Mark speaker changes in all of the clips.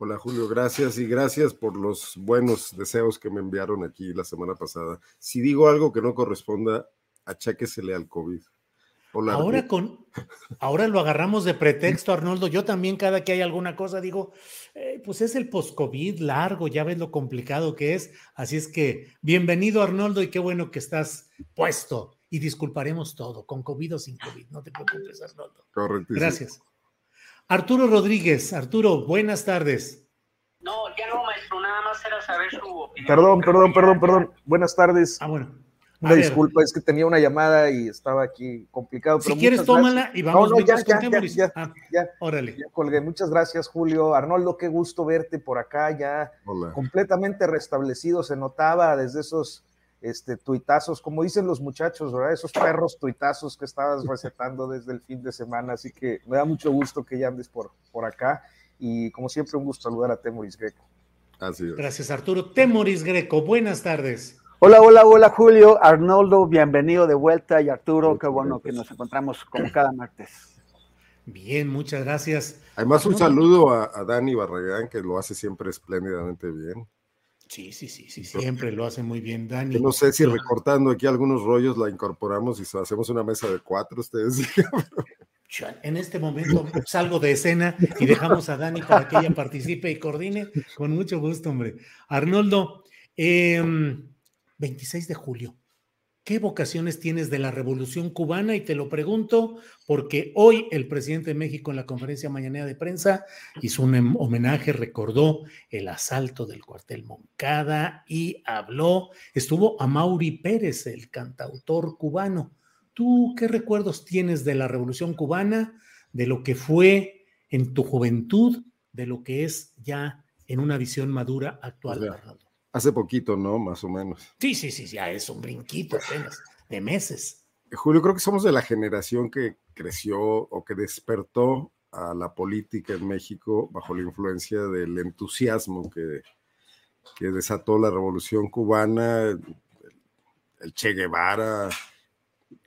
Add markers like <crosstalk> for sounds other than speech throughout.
Speaker 1: Hola Julio, gracias y gracias por los buenos deseos que me enviaron aquí la semana pasada. Si digo algo que no corresponda, acháquesele al COVID.
Speaker 2: Hola, ahora con, ahora lo agarramos de pretexto, Arnoldo. Yo también cada que hay alguna cosa digo, eh, pues es el post-COVID largo, ya ves lo complicado que es. Así es que bienvenido Arnoldo y qué bueno que estás puesto. Y disculparemos todo, con COVID o sin COVID. No te preocupes, Arnoldo.
Speaker 1: Correcto.
Speaker 2: Gracias. Arturo Rodríguez. Arturo, buenas tardes.
Speaker 3: No, ya no, maestro, nada más era saber su opinión.
Speaker 4: Perdón, perdón, perdón, perdón. Buenas tardes.
Speaker 2: Ah, bueno.
Speaker 4: Una disculpa, es que tenía una llamada y estaba aquí complicado.
Speaker 2: Si quieres, tómala y vamos
Speaker 4: no, no, ya, ya, ya, ya,
Speaker 2: ah,
Speaker 4: ya,
Speaker 2: Órale.
Speaker 4: Ya colgué. Muchas gracias, Julio. Arnoldo, qué gusto verte por acá, ya
Speaker 1: Hola.
Speaker 4: completamente restablecido. Se notaba desde esos este, tuitazos, como dicen los muchachos, ¿verdad? Esos perros tuitazos que estabas recetando desde el fin de semana. Así que me da mucho gusto que ya andes por, por acá. Y como siempre, un gusto saludar a Temoris Greco.
Speaker 1: Así es.
Speaker 2: Gracias, Arturo. Temoris Greco, buenas tardes.
Speaker 5: Hola, hola, hola, Julio. Arnoldo, bienvenido de vuelta. Y Arturo, qué bueno que nos encontramos como cada martes.
Speaker 2: Bien, muchas gracias.
Speaker 1: Además, un saludo a, a Dani Barragán, que lo hace siempre espléndidamente bien.
Speaker 2: Sí, sí, sí, sí, siempre lo hace muy bien, Dani.
Speaker 1: Yo no sé si recortando aquí algunos rollos la incorporamos y hacemos una mesa de cuatro, ustedes. <laughs>
Speaker 2: En este momento salgo de escena y dejamos a Dani para que ella participe y coordine. Con mucho gusto, hombre. Arnoldo, eh, 26 de julio. ¿Qué vocaciones tienes de la revolución cubana? Y te lo pregunto porque hoy el presidente de México en la conferencia mañanera de prensa hizo un homenaje, recordó el asalto del cuartel Moncada y habló, estuvo a Mauri Pérez, el cantautor cubano. ¿Tú qué recuerdos tienes de la revolución cubana, de lo que fue en tu juventud, de lo que es ya en una visión madura actual, Arnoldo?
Speaker 1: Hace poquito, ¿no? Más o menos.
Speaker 2: Sí, sí, sí, ya es un brinquito apenas, de meses.
Speaker 1: Julio, creo que somos de la generación que creció o que despertó a la política en México bajo la influencia del entusiasmo que, que desató la revolución cubana, el Che Guevara,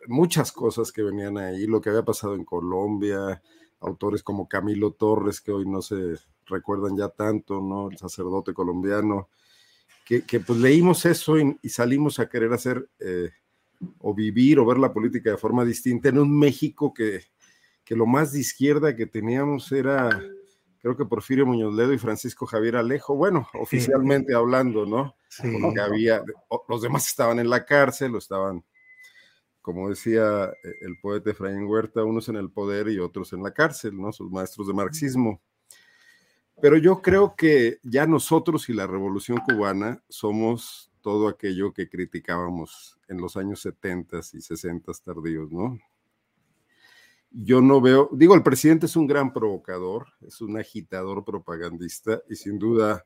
Speaker 1: muchas cosas que venían ahí, lo que había pasado en Colombia, autores como Camilo Torres, que hoy no se recuerdan ya tanto, ¿no? El sacerdote colombiano que, que pues leímos eso y, y, salimos a querer hacer eh, o vivir o ver la política de forma distinta en un México que, que lo más de izquierda que teníamos era, creo que Porfirio Muñoz Ledo y Francisco Javier Alejo, bueno, oficialmente sí. hablando, ¿no? Sí. Porque había, los demás estaban en la cárcel o estaban, como decía eh, el poeta Efraín Huerta, unos en el poder y otros en la cárcel, ¿no? Sus maestros de marxismo. Pero yo creo que ya nosotros y la revolución cubana somos todo aquello que criticábamos en los años 70 y 60 tardíos, ¿no? Yo no veo, digo, el presidente es un gran provocador, es un agitador propagandista y sin duda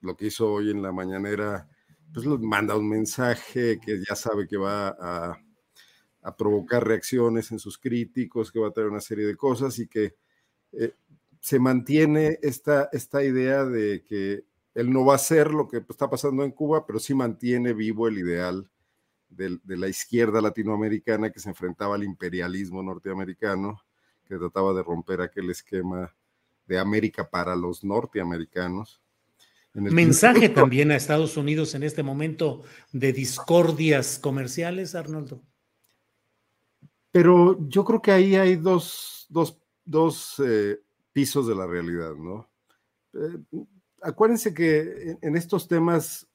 Speaker 1: lo que hizo hoy en la mañanera, pues manda un mensaje que ya sabe que va a, provocar reacciones en sus críticos, que va a traer una serie de cosas y que eh, se mantiene esta, esta idea de que él no va a hacer lo que está pasando en Cuba, pero sí mantiene vivo el ideal de, de, la izquierda latinoamericana que se enfrentaba al imperialismo norteamericano, que trataba de romper aquel esquema de América para los norteamericanos.
Speaker 2: Mensaje también a Estados Unidos en este momento de discordias comerciales, Arnoldo.
Speaker 1: Pero yo creo que ahí hay dos, dos, dos eh, pisos de la realidad, ¿no? Eh, acuérdense que en estos temas,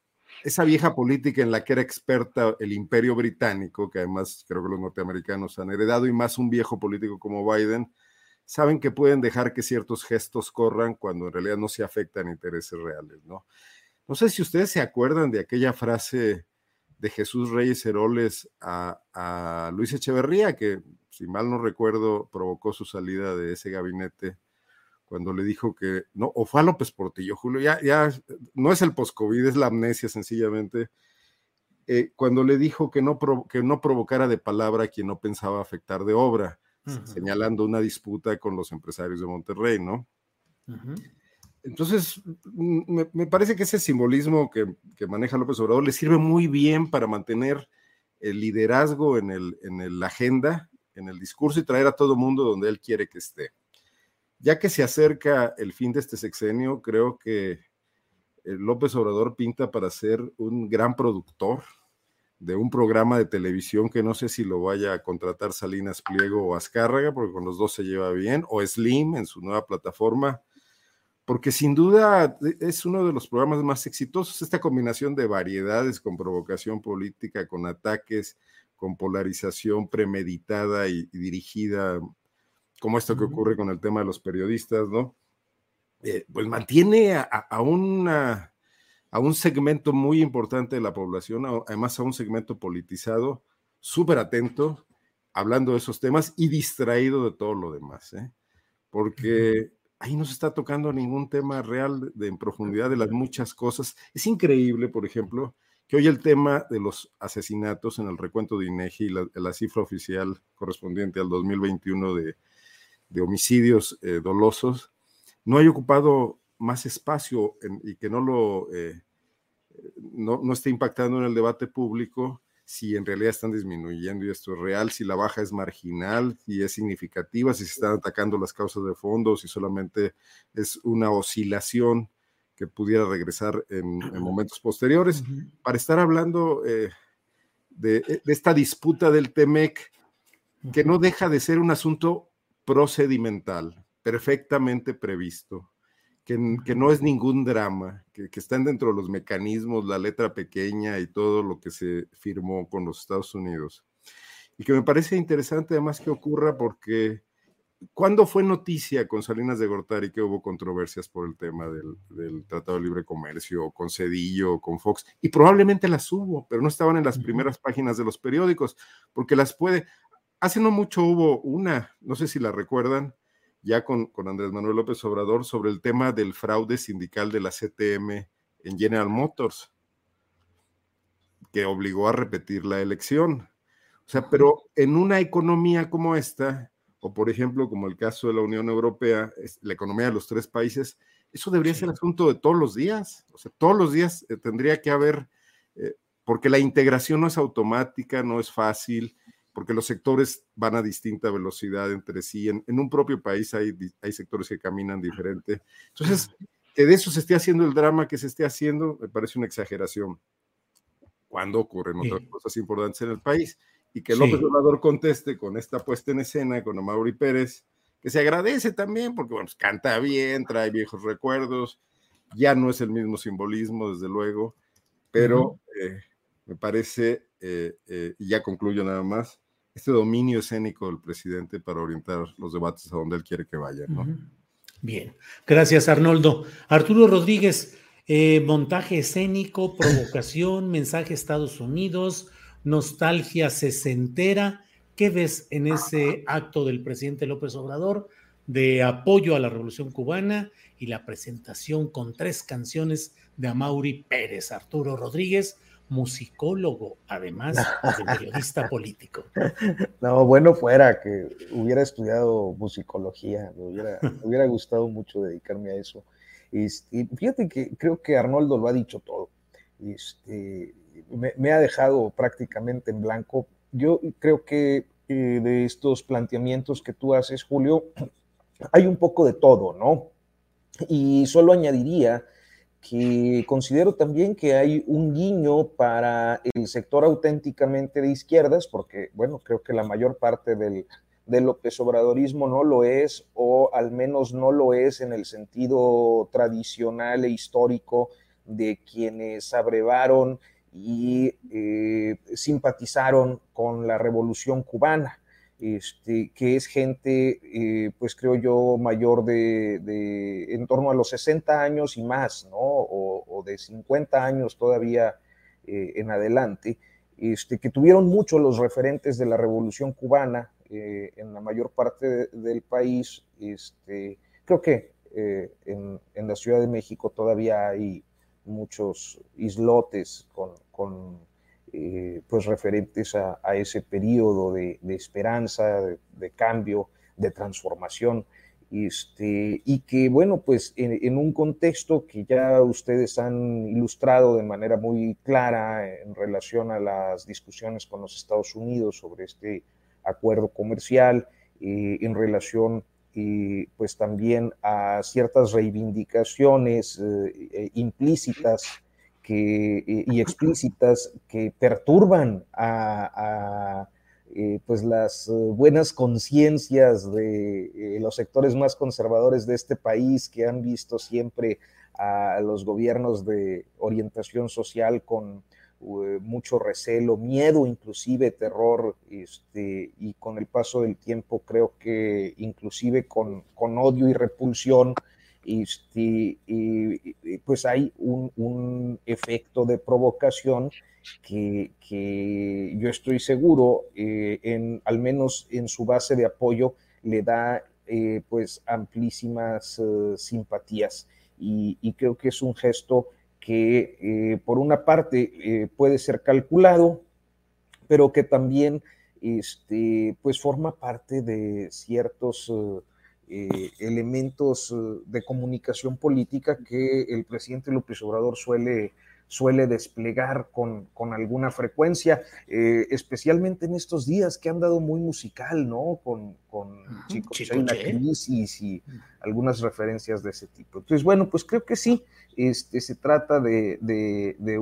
Speaker 1: esa vieja política en la que era experta el imperio británico, que además creo que los norteamericanos han heredado, y más un viejo político como Biden, saben que pueden dejar que ciertos gestos corran cuando en realidad no se afectan intereses reales, ¿no? No sé si ustedes se acuerdan de aquella frase de Jesús Reyes Heroles a, a Luis Echeverría, que si mal no recuerdo provocó su salida de ese gabinete cuando le dijo que, no, o fue a López Portillo, Julio, ya, ya, no es el post-COVID, es la amnesia sencillamente, eh, cuando le dijo que no, que no provocara de palabra a quien no pensaba afectar de obra, señalando una disputa con los empresarios de Monterrey, ¿no? Entonces, me, me, parece que ese simbolismo que, que, maneja López Obrador le sirve muy bien para mantener el liderazgo en, el, en la agenda, en el discurso y traer a todo mundo donde él quiere que esté. Ya que se acerca el fin de este sexenio, creo que eh, López Obrador pinta para ser un gran productor de un programa de televisión que no sé si lo vaya a contratar Salinas Pliego o Azcárraga, porque con los dos se lleva bien, o Slim en su nueva plataforma, porque sin duda e, es uno de los programas más exitosos, esta combinación de variedades con provocación política, con ataques, con polarización premeditada y, y dirigida como esto que ocurre con el tema de los periodistas, ¿no? Eh, pues mantiene a, una, a, un segmento muy importante de la población, además a un segmento politizado, súper atento, hablando de esos temas y distraído de todo lo demás, ¿eh? porque ahí no se está tocando ningún tema real de, en profundidad de las muchas cosas. Es increíble, por ejemplo, que hoy el tema de los asesinatos en el recuento de INEGI, la, la cifra oficial correspondiente al 2021 de de homicidios eh, dolosos, no haya ocupado más espacio y que no lo eh, no, no, esté impactando en el debate público si en realidad están disminuyendo y esto es real, si la baja es marginal, si es significativa, si se están atacando las causas de fondo, si solamente es una oscilación que pudiera regresar en, momentos posteriores, para estar hablando eh, de, de, esta disputa del TEMEC, que no deja de ser un asunto procedimental, perfectamente previsto, que, que no es ningún drama, que, que, están dentro de los mecanismos, la letra pequeña y todo lo que se firmó con los Estados Unidos. Y que me parece interesante además que ocurra porque ¿cuándo fue noticia con Salinas de Gortari que hubo controversias por el tema del, del, Tratado de Libre Comercio, con Cedillo, con Fox? Y probablemente las hubo, pero no estaban en las primeras páginas de los periódicos, porque las puede, Hace no mucho hubo una, no sé si la recuerdan, ya con, con, Andrés Manuel López Obrador, sobre el tema del fraude sindical de la CTM en General Motors, que obligó a repetir la elección. O sea, pero en una economía como esta, o por ejemplo, como el caso de la Unión Europea, la economía de los tres países, eso debería ser asunto de todos los días. O sea, todos los días eh, tendría que haber, eh, porque la integración no es automática, no es fácil, porque los sectores van a distinta velocidad entre sí. En, un propio país hay, hay, sectores que caminan diferente. Entonces, que de eso se esté haciendo el drama que se esté haciendo, me parece una exageración. Cuando ocurren otras cosas importantes en el país. Y que López sí. Obrador conteste con esta puesta en escena con Amaury Pérez, que se agradece también, porque bueno, pues, canta bien, trae viejos recuerdos, ya no es el mismo simbolismo, desde luego, pero uh -huh. eh, me parece, eh, eh, y ya concluyo nada más, este dominio escénico del presidente para orientar los debates a donde él quiere que vayan. ¿no?
Speaker 2: Bien, gracias Arnoldo. Arturo Rodríguez, eh, montaje escénico, <laughs> provocación, mensaje Estados Unidos, nostalgia sesentera. ¿Qué ves en ese acto del presidente López Obrador de apoyo a la revolución cubana y la presentación con tres canciones de Amaury Pérez, Arturo Rodríguez? Musicólogo, además de periodista <laughs> político.
Speaker 4: No, bueno fuera que hubiera estudiado musicología, me hubiera, me hubiera gustado mucho dedicarme a eso. Este, y fíjate que creo que Arnoldo lo ha dicho todo. Este, me, me, ha dejado prácticamente en blanco. Yo creo que eh, de estos planteamientos que tú haces, Julio, <clears throat> hay un poco de todo, ¿no? Y solo añadiría que considero también que hay un guiño para el sector auténticamente de izquierdas, porque, bueno, creo que la mayor parte del, del López Obradorismo no lo es, o al menos no lo es en el sentido tradicional e histórico de quienes abrevaron y eh, simpatizaron con la revolución cubana, este, que es gente, eh, pues creo yo, mayor de, en torno a los 60 años y más, ¿no? O, de 50 años todavía eh, en adelante, este, que tuvieron mucho los referentes de la revolución cubana en la mayor parte del país. Este, creo que en la Ciudad de México todavía hay muchos islotes con, eh, pues referentes a, ese periodo de, esperanza, de, cambio, de transformación. Este, y que, bueno, pues en, un contexto que ya ustedes han ilustrado de manera muy clara en relación a las discusiones con los Estados Unidos sobre este acuerdo comercial, eh, en relación y pues también a ciertas reivindicaciones eh, eh, implícitas que, eh, y explícitas que perturban a, pues las buenas conciencias de los sectores más conservadores de este país que han visto siempre a los gobiernos de orientación social con eh, mucho recelo, miedo, inclusive terror, este, y con el paso del tiempo creo que inclusive con, con odio y repulsión, pues hay un, un, efecto de provocación que, que yo estoy seguro, eh, en, al menos en su base de apoyo, le da eh, pues amplísimas simpatías. Y, y, creo que es un gesto que eh, por una parte eh, puede ser calculado, pero que también este, pues forma parte de ciertos eh, elementos de comunicación política que el presidente López Obrador suele suele desplegar con, alguna frecuencia, eh, especialmente en estos días que han dado muy musical, ¿no? Con, con chicos, una crisis y algunas referencias de ese tipo. Entonces, bueno, pues creo que sí, este, se trata de,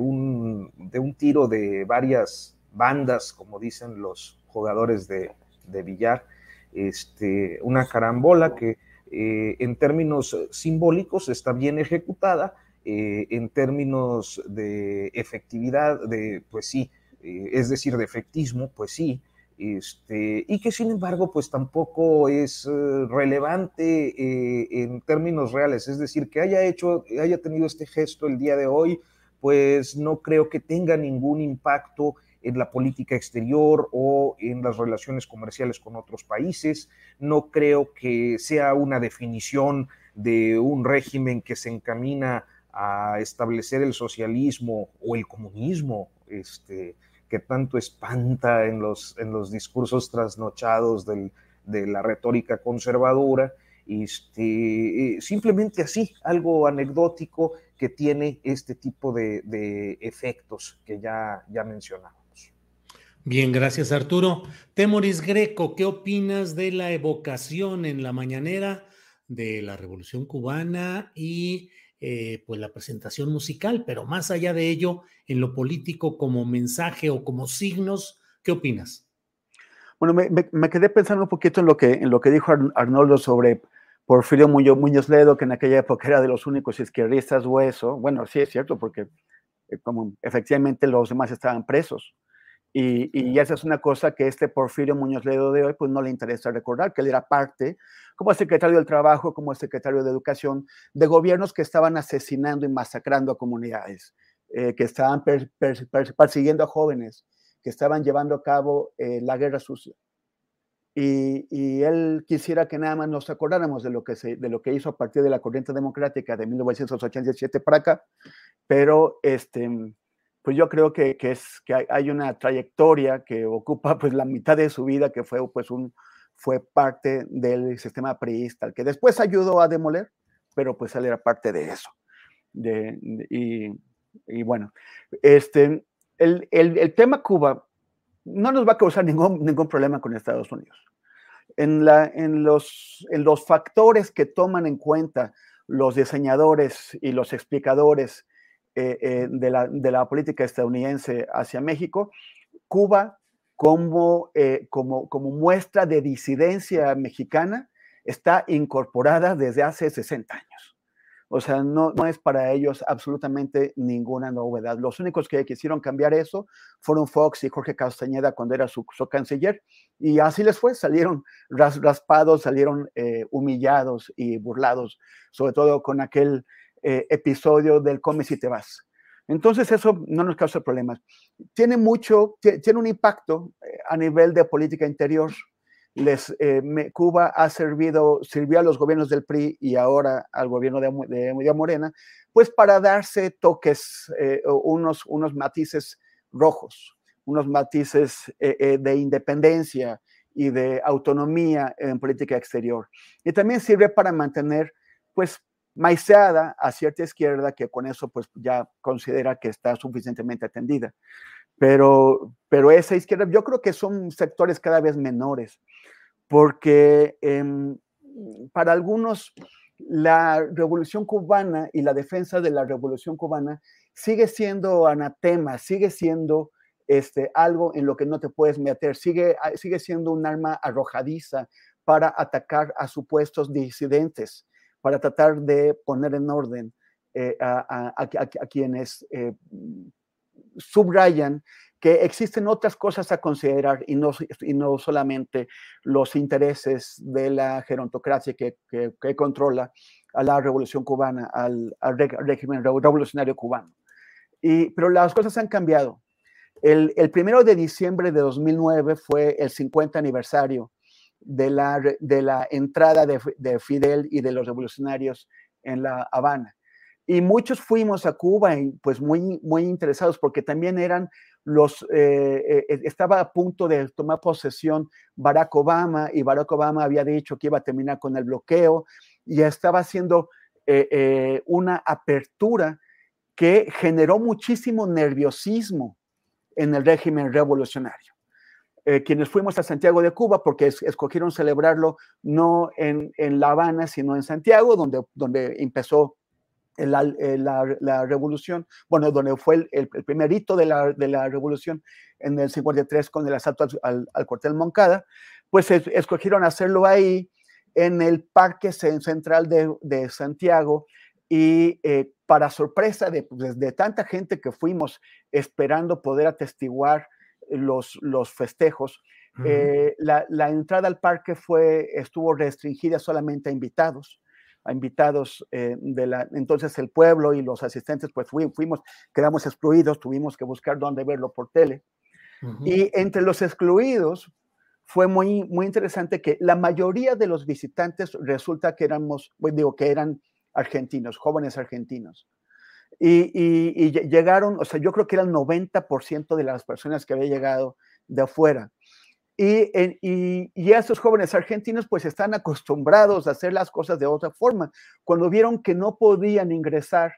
Speaker 4: un, de un tiro de varias bandas, como dicen los jugadores de, de billar, este, una carambola que eh, en términos simbólicos está bien ejecutada, eh, en términos de efectividad, de, pues sí, eh, es decir, de efectismo, pues sí, este, y que sin embargo, pues tampoco es relevante en términos reales, es decir, que haya hecho, haya tenido este gesto el día de hoy, pues no creo que tenga ningún impacto en la política exterior o en las relaciones comerciales con otros países. No creo que sea una definición de un régimen que se encamina a establecer el socialismo o el comunismo, este, que tanto espanta en los, en los discursos trasnochados de la retórica conservadora, este, simplemente así, algo anecdótico que tiene este tipo de, efectos que ya, ya mencionábamos.
Speaker 2: Bien, gracias Arturo. Temoris Greco, ¿qué opinas de la evocación en la mañanera de la Revolución Cubana y eh, pues la presentación musical, pero más allá de ello, en lo político como mensaje o como signos, ¿qué opinas?
Speaker 5: Bueno, me, quedé pensando un poquito en lo que, en lo que dijo Arnoldo sobre Porfirio Muñoz, Ledo, que en aquella época era de los únicos izquierdistas hueso. Bueno, sí es cierto, porque eh, como efectivamente los demás estaban presos. Y, y, esa es una cosa que este Porfirio Muñoz Ledo de hoy, pues no le interesa recordar, que él era parte, como secretario del Trabajo, como secretario de Educación, de gobiernos que estaban asesinando y masacrando a comunidades, eh, que estaban persiguiendo a jóvenes, que estaban llevando a cabo eh, la guerra sucia. Y, y, él quisiera que nada más nos acordáramos de lo, que se, de lo que hizo a partir de la corriente democrática de 1987 para acá, pero este pues yo creo que, es, que hay una trayectoria que ocupa pues la mitad de su vida, que fue pues un, fue parte del sistema priista, que después ayudó a demoler, pero pues él era parte de eso. De, y, bueno, este, el, el, tema Cuba no nos va a causar ningún, ningún problema con Estados Unidos. En, la, en, los, en los factores que toman en cuenta los diseñadores y los explicadores de, la, de, la, política estadounidense hacia México, Cuba como, como, como muestra de disidencia mexicana está incorporada desde hace 60 años. O sea, no, no es para ellos absolutamente ninguna novedad. Los únicos que quisieron cambiar eso fueron Fox y Jorge Castañeda cuando era su, canciller. Y así les fue, salieron raspados, salieron eh, humillados y burlados, sobre todo con aquel eh, episodio del come si te vas. Entonces eso no nos causa problemas. Tiene mucho, tiene un impacto eh, a nivel de política interior les, eh, Cuba ha servido, sirvió a los gobiernos del PRI y ahora al gobierno de, de, Morena, pues para darse toques, eh, unos, unos matices rojos, unos matices eh, de independencia y de autonomía en política exterior. Y también sirve para mantener, pues, maiceada a cierta izquierda que con eso, pues, ya considera que está suficientemente atendida. Pero, pero esa izquierda, yo creo que son sectores cada vez menores porque em, para algunos la revolución cubana y la defensa de la revolución cubana sigue siendo anatema, sigue siendo este, algo en lo que no te puedes meter, sigue, sigue siendo un arma arrojadiza para atacar a supuestos disidentes, para tratar de poner en orden eh, a, quienes eh, subrayan que existen otras cosas a considerar y no, y no solamente los intereses de la gerontocracia que, que, controla a la revolución cubana, al, régimen revolucionario cubano. Y, pero las cosas han cambiado. El, el, primero de diciembre de 2009 fue el 50 aniversario de la, de la entrada de, de Fidel y de los revolucionarios en La Habana. Y muchos fuimos a Cuba y pues muy, muy interesados porque también eran los, eh, eh, estaba a punto de tomar posesión Barack Obama y Barack Obama había dicho que iba a terminar con el bloqueo y estaba haciendo eh, una apertura que generó muchísimo nerviosismo en el régimen revolucionario. Quienes fuimos a Santiago de Cuba, porque escogieron celebrarlo no en, en, La Habana, sino en Santiago, donde, donde empezó la, la, revolución, bueno, donde fue el, primer hito de la, de la, revolución en el 53 con el asalto al, al, cuartel Moncada, pues escogieron hacerlo ahí en el Parque Central de, de Santiago y eh, para sorpresa de, pues, de, tanta gente que fuimos esperando poder atestiguar los, los festejos, eh, la, la, entrada al parque fue, estuvo restringida solamente a invitados a invitados eh, de la, entonces el pueblo y los asistentes, pues fuimos, quedamos excluidos, tuvimos que buscar dónde verlo por tele. Y entre los excluidos fue muy, muy interesante que la mayoría de los visitantes resulta que éramos, pues digo, que eran argentinos, jóvenes argentinos. Y, y, y, llegaron, o sea, yo creo que era el 90% de las personas que había llegado de afuera. Y, y, esos jóvenes argentinos pues están acostumbrados a hacer las cosas de otra forma. Cuando vieron que no podían ingresar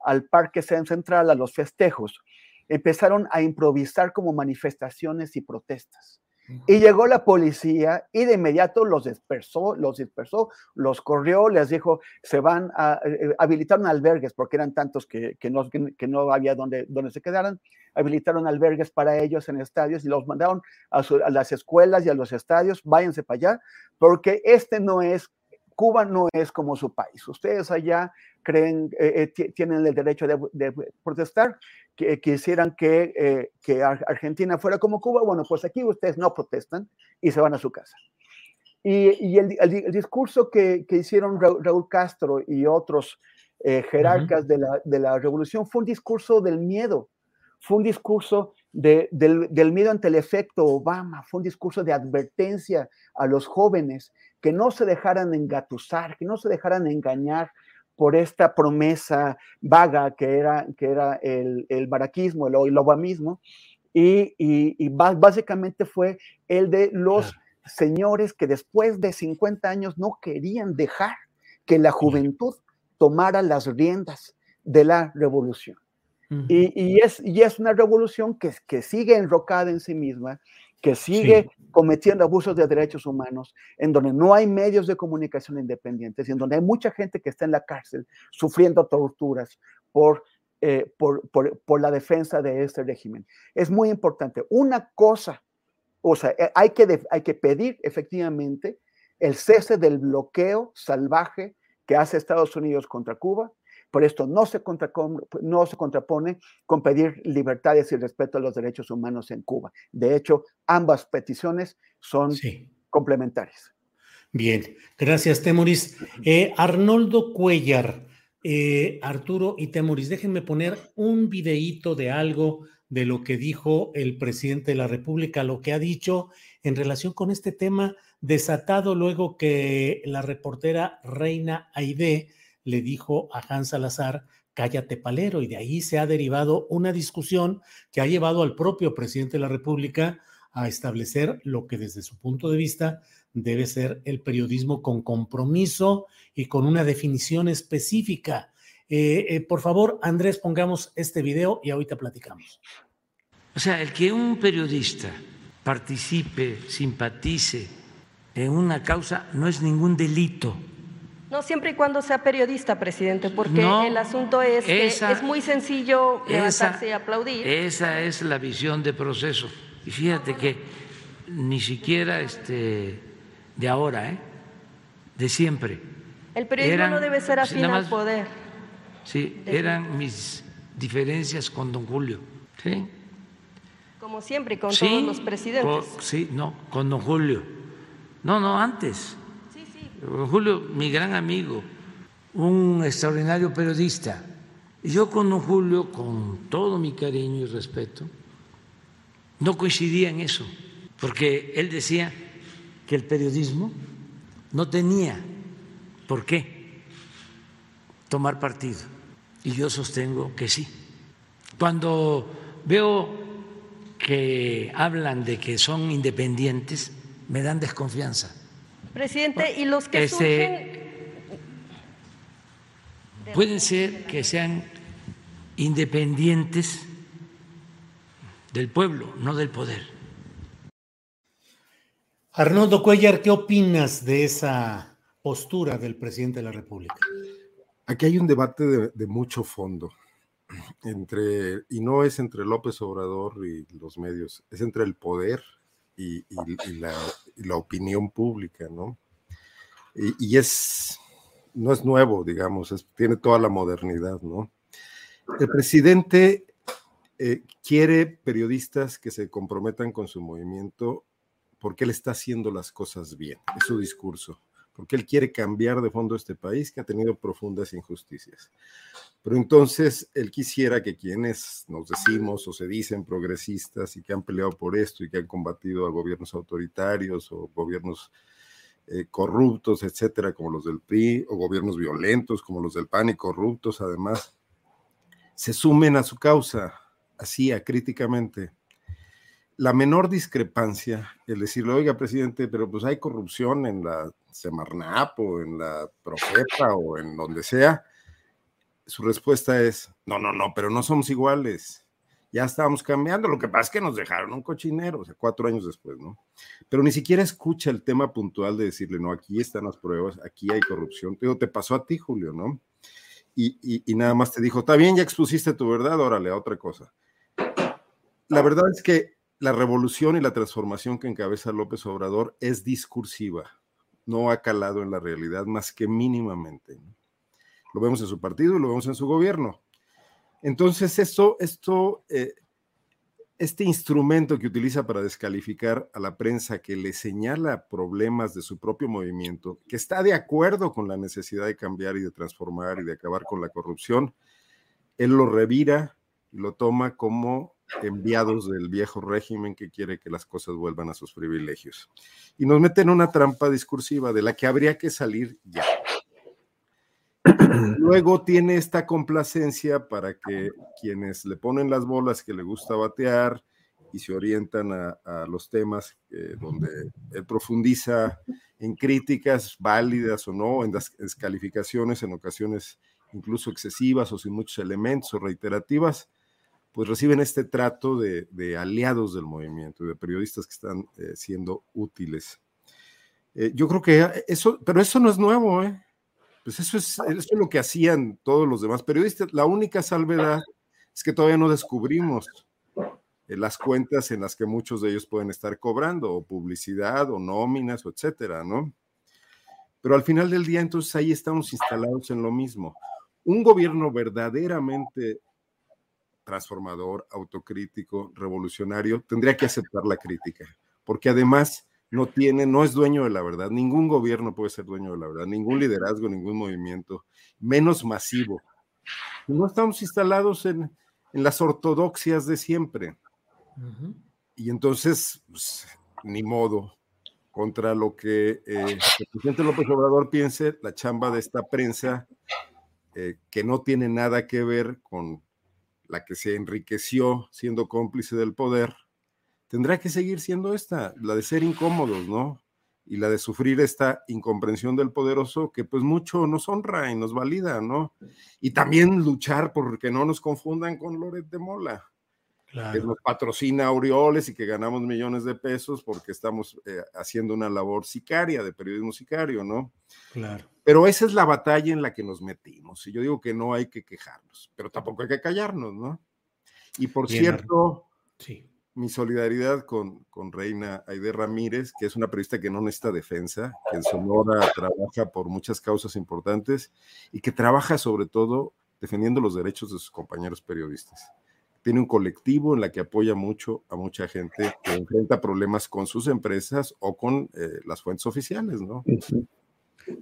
Speaker 5: al Parque Central, a los festejos, empezaron a improvisar como manifestaciones y protestas. Y llegó la policía y de inmediato los dispersó, los dispersó, los corrió, les dijo, se van a, eh, eh, habilitaron albergues, porque eran tantos que, que, no, que no había donde, donde se quedaran, habilitaron albergues para ellos en estadios y los mandaron a, a las escuelas y a los estadios, váyanse para allá, porque este no es Cuba no es como su país. Ustedes allá creen, eh, eh, tienen el derecho de, protestar, que quisieran que, eh, que, Argentina fuera como Cuba. Bueno, pues aquí ustedes no protestan y se van a su casa. Y, y el, el, discurso que, que, hicieron Raúl Castro y otros jerarcas de, la, de la revolución fue un discurso del miedo, fue un discurso de, del, del, miedo ante el efecto Obama, fue un discurso de advertencia a los jóvenes que no se dejaran engatusar, que no se dejaran engañar por esta promesa vaga que era, que era el, el baraquismo, el, el obamismo, y, y, y, básicamente fue el de los señores que después de 50 años no querían dejar que la juventud tomara las riendas de la revolución. Y, y, es, y es una revolución que, que sigue enrocada en sí misma, que sigue cometiendo abusos de derechos humanos, en donde no hay medios de comunicación independientes y en donde hay mucha gente que está en la cárcel sufriendo torturas por, eh, por, por, por la defensa de este régimen. Es muy importante. Una cosa, o sea, eh, hay que, hay que pedir efectivamente el cese del bloqueo salvaje que hace Estados Unidos contra Cuba por esto no se, no se contrapone con pedir libertades y respeto a los derechos humanos en Cuba. De hecho, ambas peticiones son complementarias.
Speaker 2: Bien, gracias, Temoris. Eh, Arnoldo Cuellar, eh, Arturo y Temoris, déjenme poner un videíto de algo de lo que dijo el presidente de la República, lo que ha dicho en relación con este tema desatado luego que la reportera Reina Aide le dijo a Hans Salazar, cállate palero, y de ahí se ha derivado una discusión que ha llevado al propio presidente de la República a establecer lo que desde su punto de vista debe ser el periodismo con compromiso y con una definición específica. Eh, eh, por favor, Andrés, pongamos este video y ahorita platicamos.
Speaker 6: O sea, el que un periodista participe, simpatice en una causa no es ningún delito.
Speaker 7: No, siempre y cuando sea periodista, presidente, porque el asunto es que es muy sencillo levantarse y aplaudir.
Speaker 6: Esa es la visión de proceso. Y fíjate que ni siquiera este, de ahora, ¿eh? de siempre.
Speaker 7: El periodismo no debe ser afín al poder.
Speaker 6: Sí, eran mis diferencias con don Julio. ¿sí?
Speaker 7: Como siempre, con todos los presidentes.
Speaker 6: sí, no, con don Julio. No, no, antes. Julio, mi gran amigo, un extraordinario periodista. Yo con Julio, con todo mi cariño y respeto, no coincidía en eso, porque él decía que el periodismo no tenía por qué tomar partido. Y yo sostengo que sí. Cuando veo que hablan de que son independientes, me dan desconfianza
Speaker 7: Presidente, y los que surgen...
Speaker 6: Pueden ser que sean independientes del pueblo, no del poder.
Speaker 2: Arnoldo Cuellar, ¿qué opinas de esa postura del presidente de la República?
Speaker 1: Aquí hay un debate de, mucho fondo entre, y no es entre López Obrador y los medios, es entre el poder y, la, opinión pública, ¿no? Y, es, no es nuevo, digamos, tiene toda la modernidad, ¿no? El presidente eh, quiere periodistas que se comprometan con su movimiento porque él está haciendo las cosas bien, es su discurso porque él quiere cambiar de fondo este país que ha tenido profundas injusticias. Pero entonces él quisiera que quienes nos decimos o se dicen progresistas y que han peleado por esto y que han combatido a gobiernos autoritarios o gobiernos eh, corruptos, etcétera, como los del PRI, o gobiernos violentos como los del PAN y corruptos, además, se sumen a su causa, así, críticamente la menor discrepancia, el decirle, oiga, presidente, pero pues hay corrupción en la Semarnap o en la Profeta o en donde sea, su respuesta es, no, no, no, pero no somos iguales. Ya estábamos cambiando, lo que pasa es que nos dejaron un cochinero, o sea, cuatro años después, ¿no? Pero ni siquiera escucha el tema puntual de decirle, no, aquí están las pruebas, aquí hay corrupción. Te digo, te pasó a ti, Julio, ¿no? Y, y nada más te dijo, está bien, ya expusiste tu verdad, órale, a otra cosa. La verdad es que la revolución y la transformación que encabeza López Obrador es discursiva, no ha calado en la realidad más que mínimamente. Lo vemos en su partido y lo vemos en su gobierno. Entonces, esto, esto eh, este instrumento que utiliza para descalificar a la prensa que le señala problemas de su propio movimiento, que está de acuerdo con la necesidad de cambiar y de transformar y de acabar con la corrupción, él lo revira y lo toma como enviados del viejo régimen que quiere que las cosas vuelvan a sus privilegios. Y nos mete en una trampa discursiva de la que habría que salir ya. <clears throat> Luego tiene esta complacencia para que quienes le ponen las bolas que le gusta batear y se orientan a, los temas eh, donde él profundiza en críticas válidas o no, en descalificaciones en ocasiones incluso excesivas o sin muchos elementos o reiterativas, pues reciben este trato de, aliados del movimiento y de periodistas que están eh, siendo útiles. Eh, yo creo que eso, pero eso no es nuevo, ¿eh? Pues eso es, eso es lo que hacían todos los demás periodistas. La única salvedad es que todavía no descubrimos las cuentas en las que muchos de ellos pueden estar cobrando, o publicidad, o nóminas, o etcétera, ¿no? Pero al final del día, entonces ahí estamos instalados en lo mismo. Un gobierno verdaderamente transformador, autocrítico, revolucionario, tendría que aceptar la crítica, porque además no tiene, no es dueño de la verdad. Ningún gobierno puede ser dueño de la verdad, ningún liderazgo, ningún movimiento, menos masivo. No estamos instalados en, las ortodoxias de siempre. Y entonces, pues, ni modo, contra lo que eh, el presidente López Obrador piense, la chamba de esta prensa, eh, que no tiene nada que ver con la que se enriqueció siendo cómplice del poder, tendrá que seguir siendo esta, la de ser incómodos, ¿no? Y la de sufrir esta incomprensión del poderoso que pues mucho nos honra y nos valida, ¿no? Y también luchar porque no nos confundan con Loret de Mola, que nos patrocina Aureoles y que ganamos millones de pesos porque estamos eh, haciendo una labor sicaria, de periodismo sicario, ¿no?
Speaker 2: Claro.
Speaker 1: Pero esa es la batalla en la que nos metimos. Y yo digo que no hay que quejarnos, pero tampoco hay que callarnos, ¿no? Y por cierto, mi solidaridad con, con Reina Aide Ramírez, que es una periodista que no necesita defensa, que en Sonora trabaja por muchas causas importantes y que trabaja sobre todo defendiendo los derechos de sus compañeros periodistas tiene un colectivo en la que apoya mucho a mucha gente que enfrenta problemas con sus empresas o con eh, las fuentes oficiales, ¿no?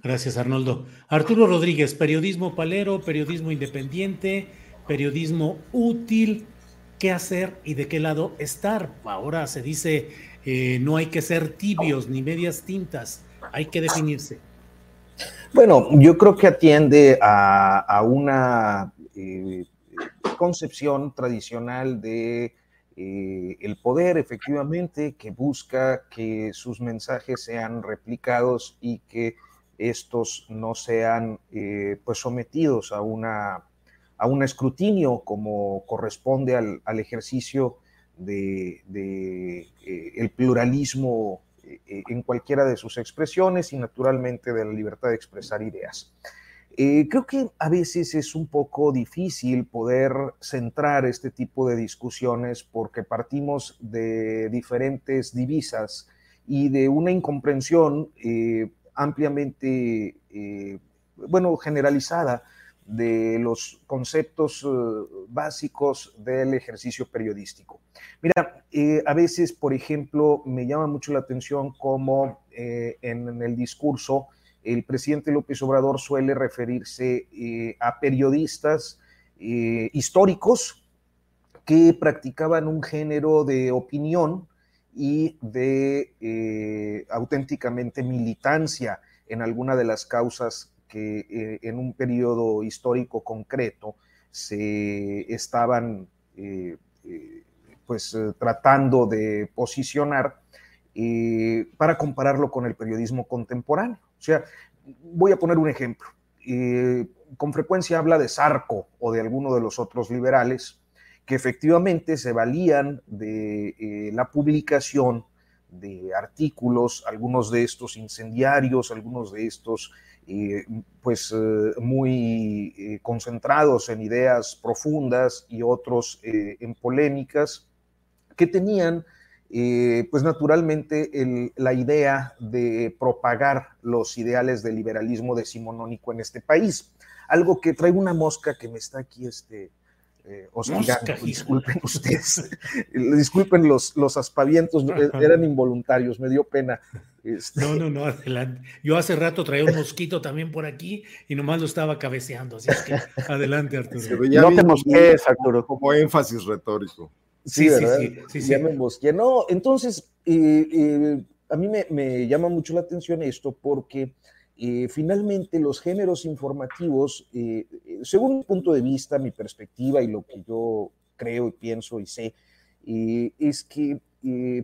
Speaker 2: Gracias, Arnoldo. Arturo Rodríguez, periodismo palero, periodismo independiente, periodismo útil, ¿qué hacer y de qué lado estar? Ahora se dice, eh, no hay que ser tibios ni medias tintas, hay que definirse.
Speaker 4: Bueno, yo creo que atiende a, una eh, concepción tradicional de eh, el poder, efectivamente, que busca que sus mensajes sean replicados y que estos no sean eh, pues sometidos a, una, a un escrutinio como corresponde al, ejercicio de, eh, el pluralismo en cualquiera de sus expresiones y naturalmente de la libertad de expresar ideas. Eh, creo que a veces es un poco difícil poder centrar este tipo de discusiones porque partimos de diferentes divisas y de una incomprensión eh, ampliamente, eh, bueno, generalizada de los conceptos básicos del ejercicio periodístico. Mira, a veces, por ejemplo, me llama mucho la atención cómo en el discurso el presidente López Obrador suele referirse eh, a periodistas eh, históricos que practicaban un género de opinión y de eh, auténticamente militancia en alguna de las causas que en un periodo histórico concreto se estaban pues tratando de posicionar para compararlo con el periodismo contemporáneo. O sea, voy a poner un ejemplo. Eh, con frecuencia habla de Sarco o de alguno de los otros liberales que efectivamente se valían de eh, la publicación de artículos, algunos de estos incendiarios, algunos de estos eh, pues muy concentrados en ideas profundas y otros en polémicas, que tenían eh, pues naturalmente la idea de propagar los ideales del liberalismo decimonónico en este país. Algo que trae una mosca que me está aquí este, eh, Disculpen ustedes, <laughs> disculpen los, los aspavientos, <laughs> eh, eran involuntarios, me dio pena.
Speaker 2: Este. No, no, no, adelante. Yo hace rato traía un mosquito también por aquí y nomás lo estaba cabeceando, así es que adelante, Arturo.
Speaker 1: No te mosquees, Arturo. Como énfasis retórico.
Speaker 4: Sí, sí, sí, sí, Ya me No, entonces, eh, eh, a mí me, llama mucho la atención esto porque eh, finalmente los géneros informativos, según mi punto de vista, mi perspectiva y lo que yo creo y pienso y sé, es que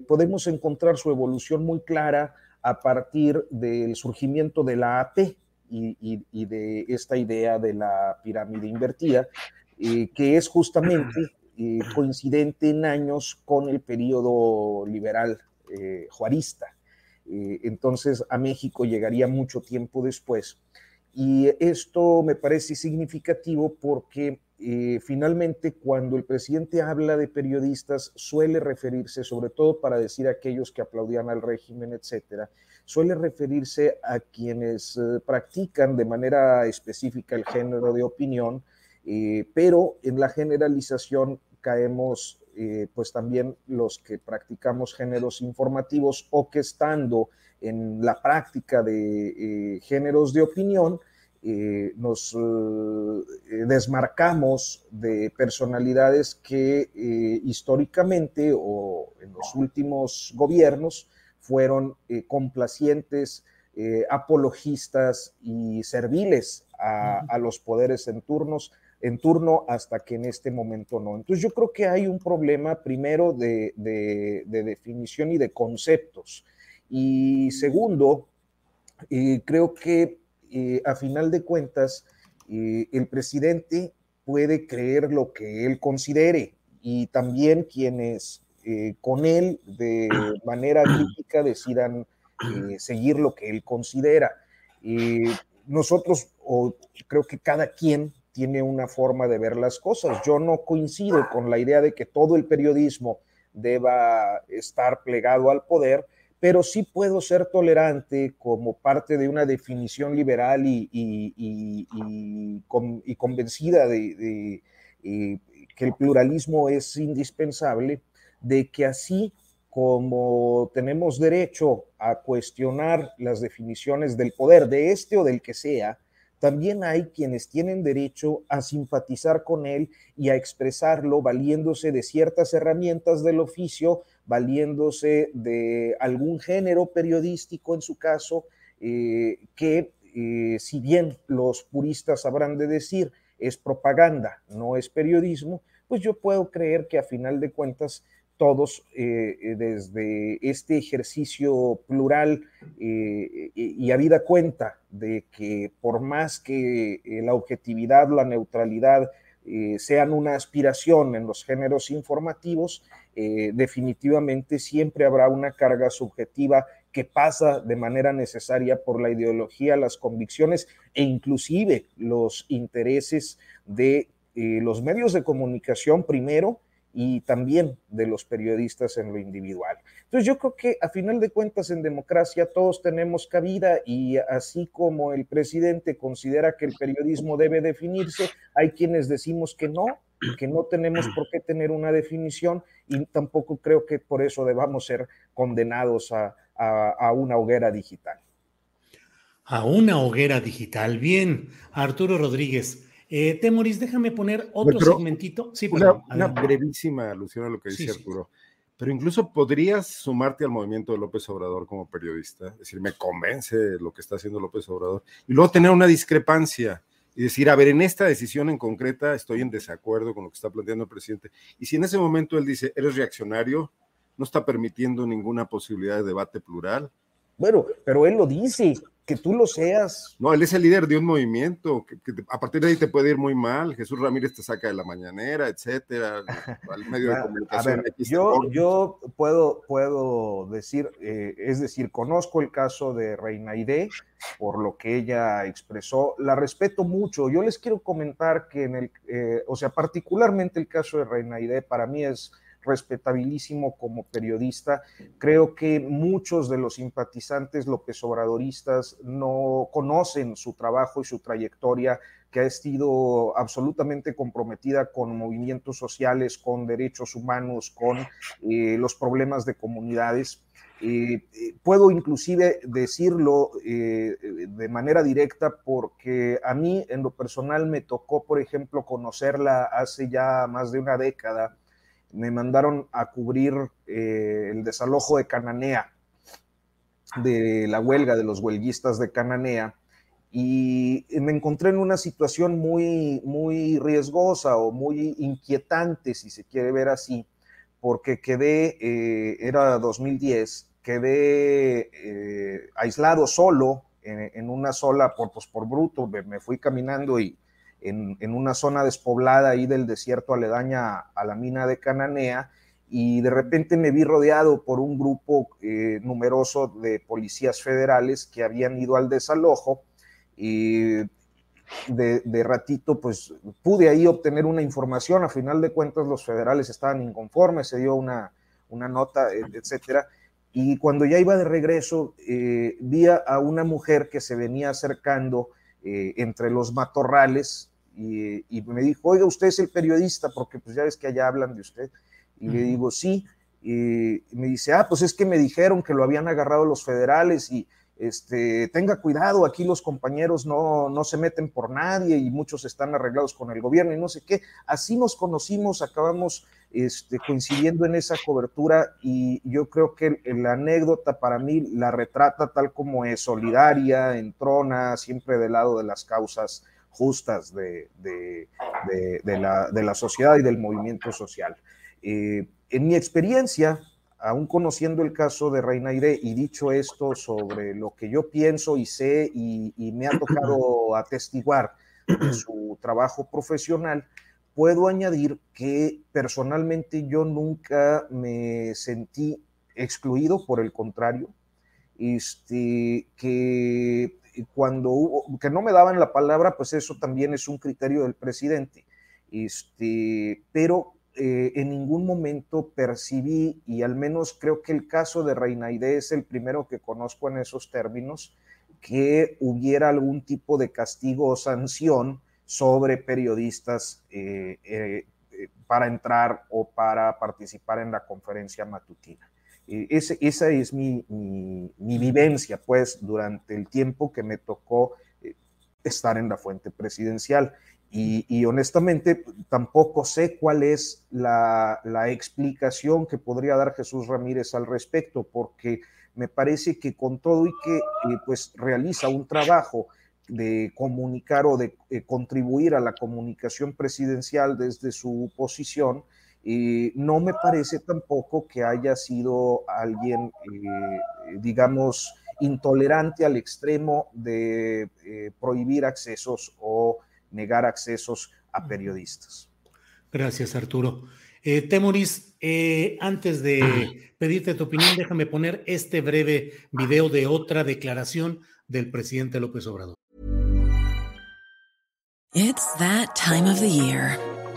Speaker 4: podemos encontrar su evolución muy clara a partir del surgimiento de la AP y, de esta idea de la pirámide invertida, que es justamente coincidente en años con el periodo liberal juarista. entonces a México llegaría mucho tiempo después. Y esto me parece significativo porque eh, finalmente cuando el presidente habla de periodistas suele referirse, sobre todo para decir a aquellos que aplaudían al régimen, etcétera, suele referirse a quienes eh, practican de manera específica el género de opinión, eh, pero en la generalización caemos pues también los que practicamos géneros informativos o que estando en la práctica de géneros de opinión, eh, nos eh, desmarcamos de personalidades que eh, históricamente o en los últimos gobiernos fueron complacientes, apologistas y serviles a, los poderes en turnos en turno hasta que en este momento no. Entonces yo creo que hay un problema primero de, de definición y de conceptos. Y segundo, creo que eh, a final de cuentas, eh, el presidente puede creer lo que él considere y también quienes eh, con él de <coughs> manera crítica decidan seguir lo que él considera. nosotros, o creo que cada quien tiene una forma de ver las cosas. Yo no coincido con la idea de que todo el periodismo deba estar plegado al poder, pero sí puedo ser tolerante como parte de una definición liberal y, y, convencida de, eh, que el pluralismo es indispensable, de que así como tenemos derecho a cuestionar las definiciones del poder, de este o del que sea, también hay quienes tienen derecho a simpatizar con él y a expresarlo valiéndose de ciertas herramientas del oficio, valiéndose de algún género periodístico en su caso, eh, que eh, si bien los puristas habrán de decir es propaganda, no es periodismo, pues yo puedo creer que a final de cuentas todos eh, eh, desde este ejercicio plural eh, y habida cuenta de que por más que la objetividad, la neutralidad sean una aspiración en los géneros informativos, definitivamente siempre habrá una carga subjetiva que pasa de manera necesaria por la ideología, las convicciones e inclusive los intereses de los medios de comunicación primero, y también de los periodistas en lo individual. Entonces yo creo que a final de cuentas en democracia todos tenemos cabida y así como el presidente considera que el periodismo debe definirse, hay quienes decimos que no, que no tenemos por qué tener una definición y tampoco creo que por eso debamos ser condenados a, a una hoguera digital.
Speaker 2: A una hoguera digital. Bien, Arturo Rodríguez. Eh, Temoris, déjame poner otro segmentito. Sí,
Speaker 1: una, brevísima alusión a lo que dice Arturo. Pero incluso podrías sumarte al movimiento de López Obrador como periodista, es decir, me convence lo que está haciendo López Obrador, y luego tener una discrepancia y decir, a ver, en esta decisión en concreta estoy en desacuerdo con lo que está planteando el presidente. Y si en ese momento él dice, eres reaccionario, no está permitiendo ninguna posibilidad de debate plural.
Speaker 4: Bueno, pero él lo dice, que tú lo seas.
Speaker 1: No, él es el líder de un movimiento, que, a partir de ahí te puede ir muy mal. Jesús Ramírez te saca de la mañanera, etcétera, <laughs> al medio de comunicación.
Speaker 4: A ver, yo, yo puedo, puedo decir, eh, es decir, conozco el caso de Reina Ide, por lo que ella expresó, la respeto mucho. Yo les quiero comentar que en el, eh, o sea, particularmente el caso de Reina Ide, para mí es respetabilísimo como periodista. Creo que muchos de los simpatizantes López Obradoristas no conocen su trabajo y su trayectoria que ha sido absolutamente comprometida con movimientos sociales, con derechos humanos, con eh, los problemas de comunidades. Eh, eh, puedo inclusive decirlo de manera directa porque a mí en lo personal me tocó, por ejemplo, conocerla hace ya más de una década me mandaron a cubrir eh, el desalojo de Cananea, de la huelga de los huelguistas de Cananea, y me encontré en una situación muy, muy riesgosa o muy inquietante, si se quiere ver así, porque quedé, eh, era 2010, quedé eh, aislado solo en, una sola, por, pues, por bruto, me, fui caminando y en, una zona despoblada ahí del desierto aledaña a la mina de Cananea y de repente me vi rodeado por un grupo eh, numeroso de policías federales que habían ido al desalojo y de, ratito pues pude ahí obtener una información, a final de cuentas los federales estaban inconformes, se dio una, una nota, etcétera, y cuando ya iba de regreso eh, vi a una mujer que se venía acercando eh, entre los matorrales y, me dijo, oiga, usted es el periodista, porque pues ya ves que allá hablan de usted. Y le digo, sí. Y me dice, ah, pues es que me dijeron que lo habían agarrado los federales y este, tenga cuidado, aquí los compañeros no, no se meten por nadie y muchos están arreglados con el gobierno y no sé qué. Así nos conocimos, acabamos este, coincidiendo en esa cobertura y yo creo que la anécdota para mí la retrata tal como es, solidaria, entrona, siempre del lado de las causas justas de, la, sociedad y del movimiento social. Eh, en mi experiencia, aún conociendo el caso de Reinaire y dicho esto sobre lo que yo pienso y sé y, me ha tocado <clears throat> atestiguar de su trabajo profesional, puedo añadir que personalmente yo nunca me sentí excluido, por el contrario, este, que cuando hubo, que no me daban la palabra, pues eso también es un criterio del presidente, este, pero eh, en ningún momento percibí, y al menos creo que el caso de Reinaide es el primero que conozco en esos términos, que hubiera algún tipo de castigo o sanción sobre periodistas eh, eh, para entrar o para participar en la conferencia matutina. Esa es mi, vivencia, pues, durante el tiempo que me tocó estar en la fuente presidencial. Y, honestamente tampoco sé cuál es la, explicación que podría dar Jesús Ramírez al respecto, porque me parece que con todo y que eh, pues realiza un trabajo de comunicar o de eh, contribuir a la comunicación presidencial desde su posición, eh, no me parece tampoco que haya sido alguien, digamos, intolerante al extremo de prohibir accesos o negar accesos a periodistas.
Speaker 2: Gracias, Arturo. Eh, Temoris, eh, antes de pedirte tu opinión, déjame poner este breve video de otra declaración del presidente López Obrador.
Speaker 8: It's that time of the year.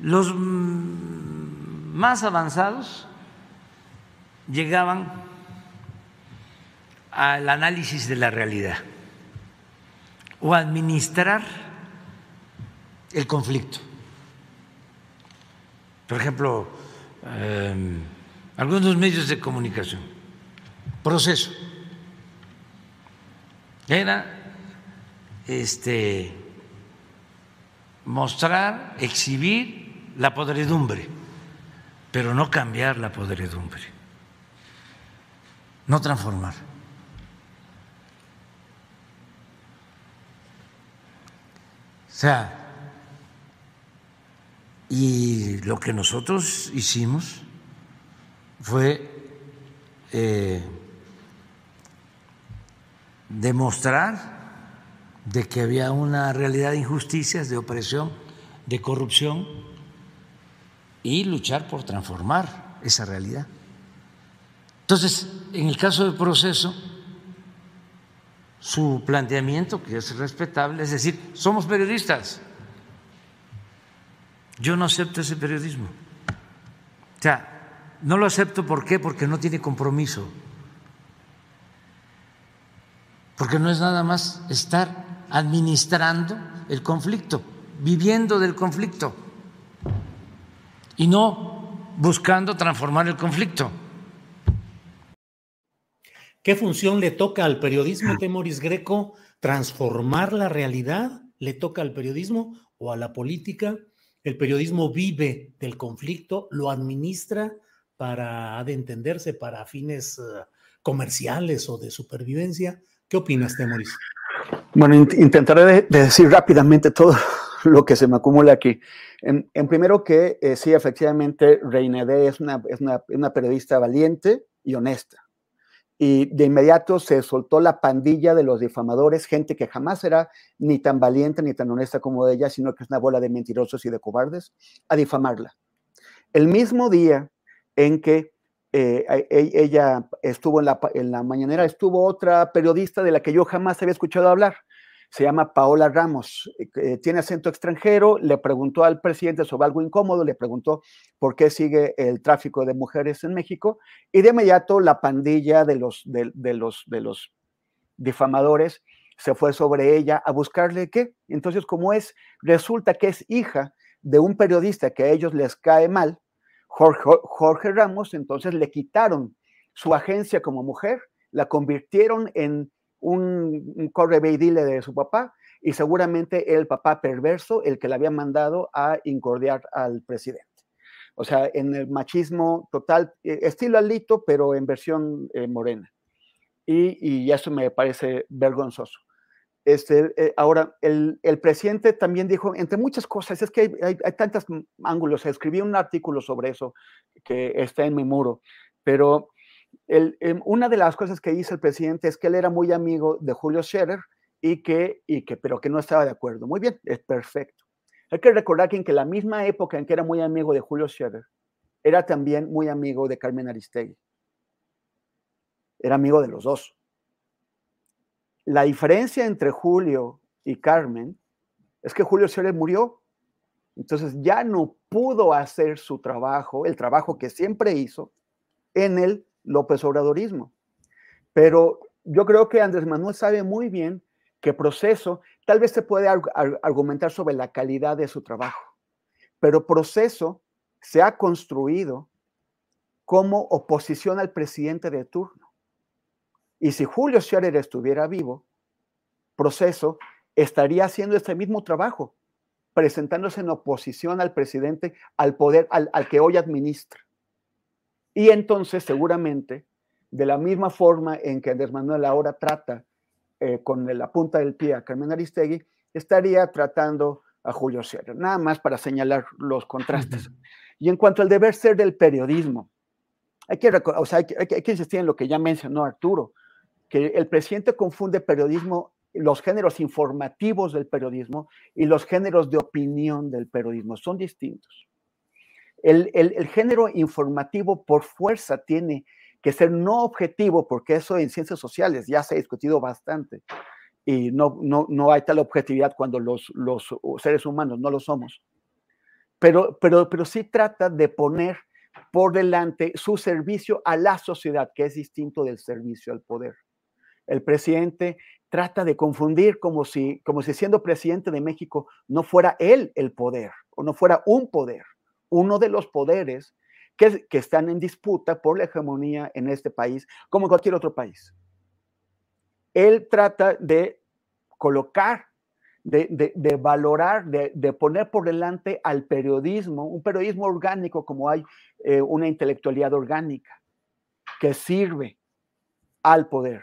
Speaker 6: Los más avanzados llegaban al análisis de la realidad o administrar el conflicto. Por ejemplo, em, algunos medios de comunicación, proceso, era este, mostrar, exhibir la podredumbre, pero no cambiar la podredumbre no transformar. O sea, y lo que nosotros hicimos fue eh, demostrar de que había una realidad de injusticias, de opresión, de corrupción y luchar por transformar esa realidad. Entonces, en el caso del proceso, su planteamiento, que es respetable, es decir, somos periodistas. Yo no acepto ese periodismo. O sea, no lo acepto ¿por qué? Porque no tiene compromiso. Porque no es nada más estar administrando el conflicto, viviendo del conflicto y no buscando transformar el conflicto.
Speaker 2: ¿Qué función le toca al periodismo, Temoris Greco? ¿Transformar la realidad? ¿Le toca al periodismo o a la política? El periodismo vive del conflicto, lo administra para de entenderse para fines eh, comerciales o de supervivencia. ¿Qué opinas, Temoris?
Speaker 5: Bueno, intentaré decir rápidamente todo <laughs> lo que se me acumula aquí. En, primero que eh, sí, efectivamente, Reinede es una, es una periodista valiente y honesta y de inmediato se soltó la pandilla de los difamadores, gente que jamás será ni tan valiente ni tan honesta como ella, sino que es una bola de mentirosos y de cobardes, a difamarla. El mismo día en que eh, e, ella estuvo en la, en la mañanera, estuvo otra periodista de la que yo jamás había escuchado hablar, se llama Paola Ramos, eh, tiene acento extranjero, le preguntó al presidente sobre algo incómodo, le preguntó por qué sigue el tráfico de mujeres en México, y de inmediato la pandilla de los, de, los, de los difamadores se fue sobre ella a buscarle qué. Entonces, como es, resulta que es hija de un periodista que a ellos les cae mal, Jorge Ramos, entonces le quitaron su agencia como mujer, la convirtieron en un, un correveidile de su papá y seguramente el papá perverso, el que le había mandado a incordiar al presidente. O sea, en el machismo total, eh, estilo Alito, pero en versión eh, morena. Y, y, eso me parece vergonzoso. Este, eh, ahora, el, el, presidente también dijo, entre muchas cosas, es que hay, hay, hay tantos ángulos, escribí un artículo sobre eso que está en mi muro, pero Em, una de las cosas que dice el presidente es que él era muy amigo de Julio Scherer y que, y que, pero que no estaba de acuerdo. Muy bien, es perfecto. Hay que recordar que en la misma época en que era muy amigo de Julio Scherer, era también muy amigo de Carmen Aristegui. Era amigo de los dos. La diferencia entre Julio y Carmen es que Julio Scherer murió. Entonces ya no pudo hacer su trabajo, el trabajo que siempre hizo, en el López Obradorismo. Pero yo creo que Andrés Manuel sabe muy bien que proceso, tal vez se puede argumentar sobre la calidad de su trabajo, pero proceso se ha construido como oposición al presidente de turno. Y si Julio Scherer estuviera vivo, proceso estaría haciendo este mismo trabajo, presentándose en oposición al presidente, al poder al, al que hoy administra. Y entonces, seguramente, de la misma forma en que Andrés Manuel ahora trata eh, con la punta del pie a Carmen Aristegui, estaría tratando a Julio Scherer, nada más para señalar los contrastes. Y en cuanto al deber ser del periodismo, hay que, o sea, hay, que, hay que insistir en lo que ya mencionó Arturo, que el presidente confunde periodismo, los géneros informativos del periodismo y los géneros de opinión del periodismo, son distintos. El, género informativo por fuerza tiene que ser no objetivo, porque eso en ciencias sociales ya se ha discutido bastante y no, no, no hay tal objetividad cuando los, los seres humanos no lo somos. Pero, pero, pero sí trata de poner por delante su servicio a la sociedad, que es distinto del servicio al poder. El presidente trata de confundir como si, como si siendo presidente de México no fuera él el poder o no fuera un poder uno de los poderes que, están en disputa por la hegemonía en este país, como en cualquier otro país. Él trata de colocar, de, valorar, de, poner por delante al periodismo, un periodismo orgánico como hay eh, una intelectualidad orgánica, que sirve al poder,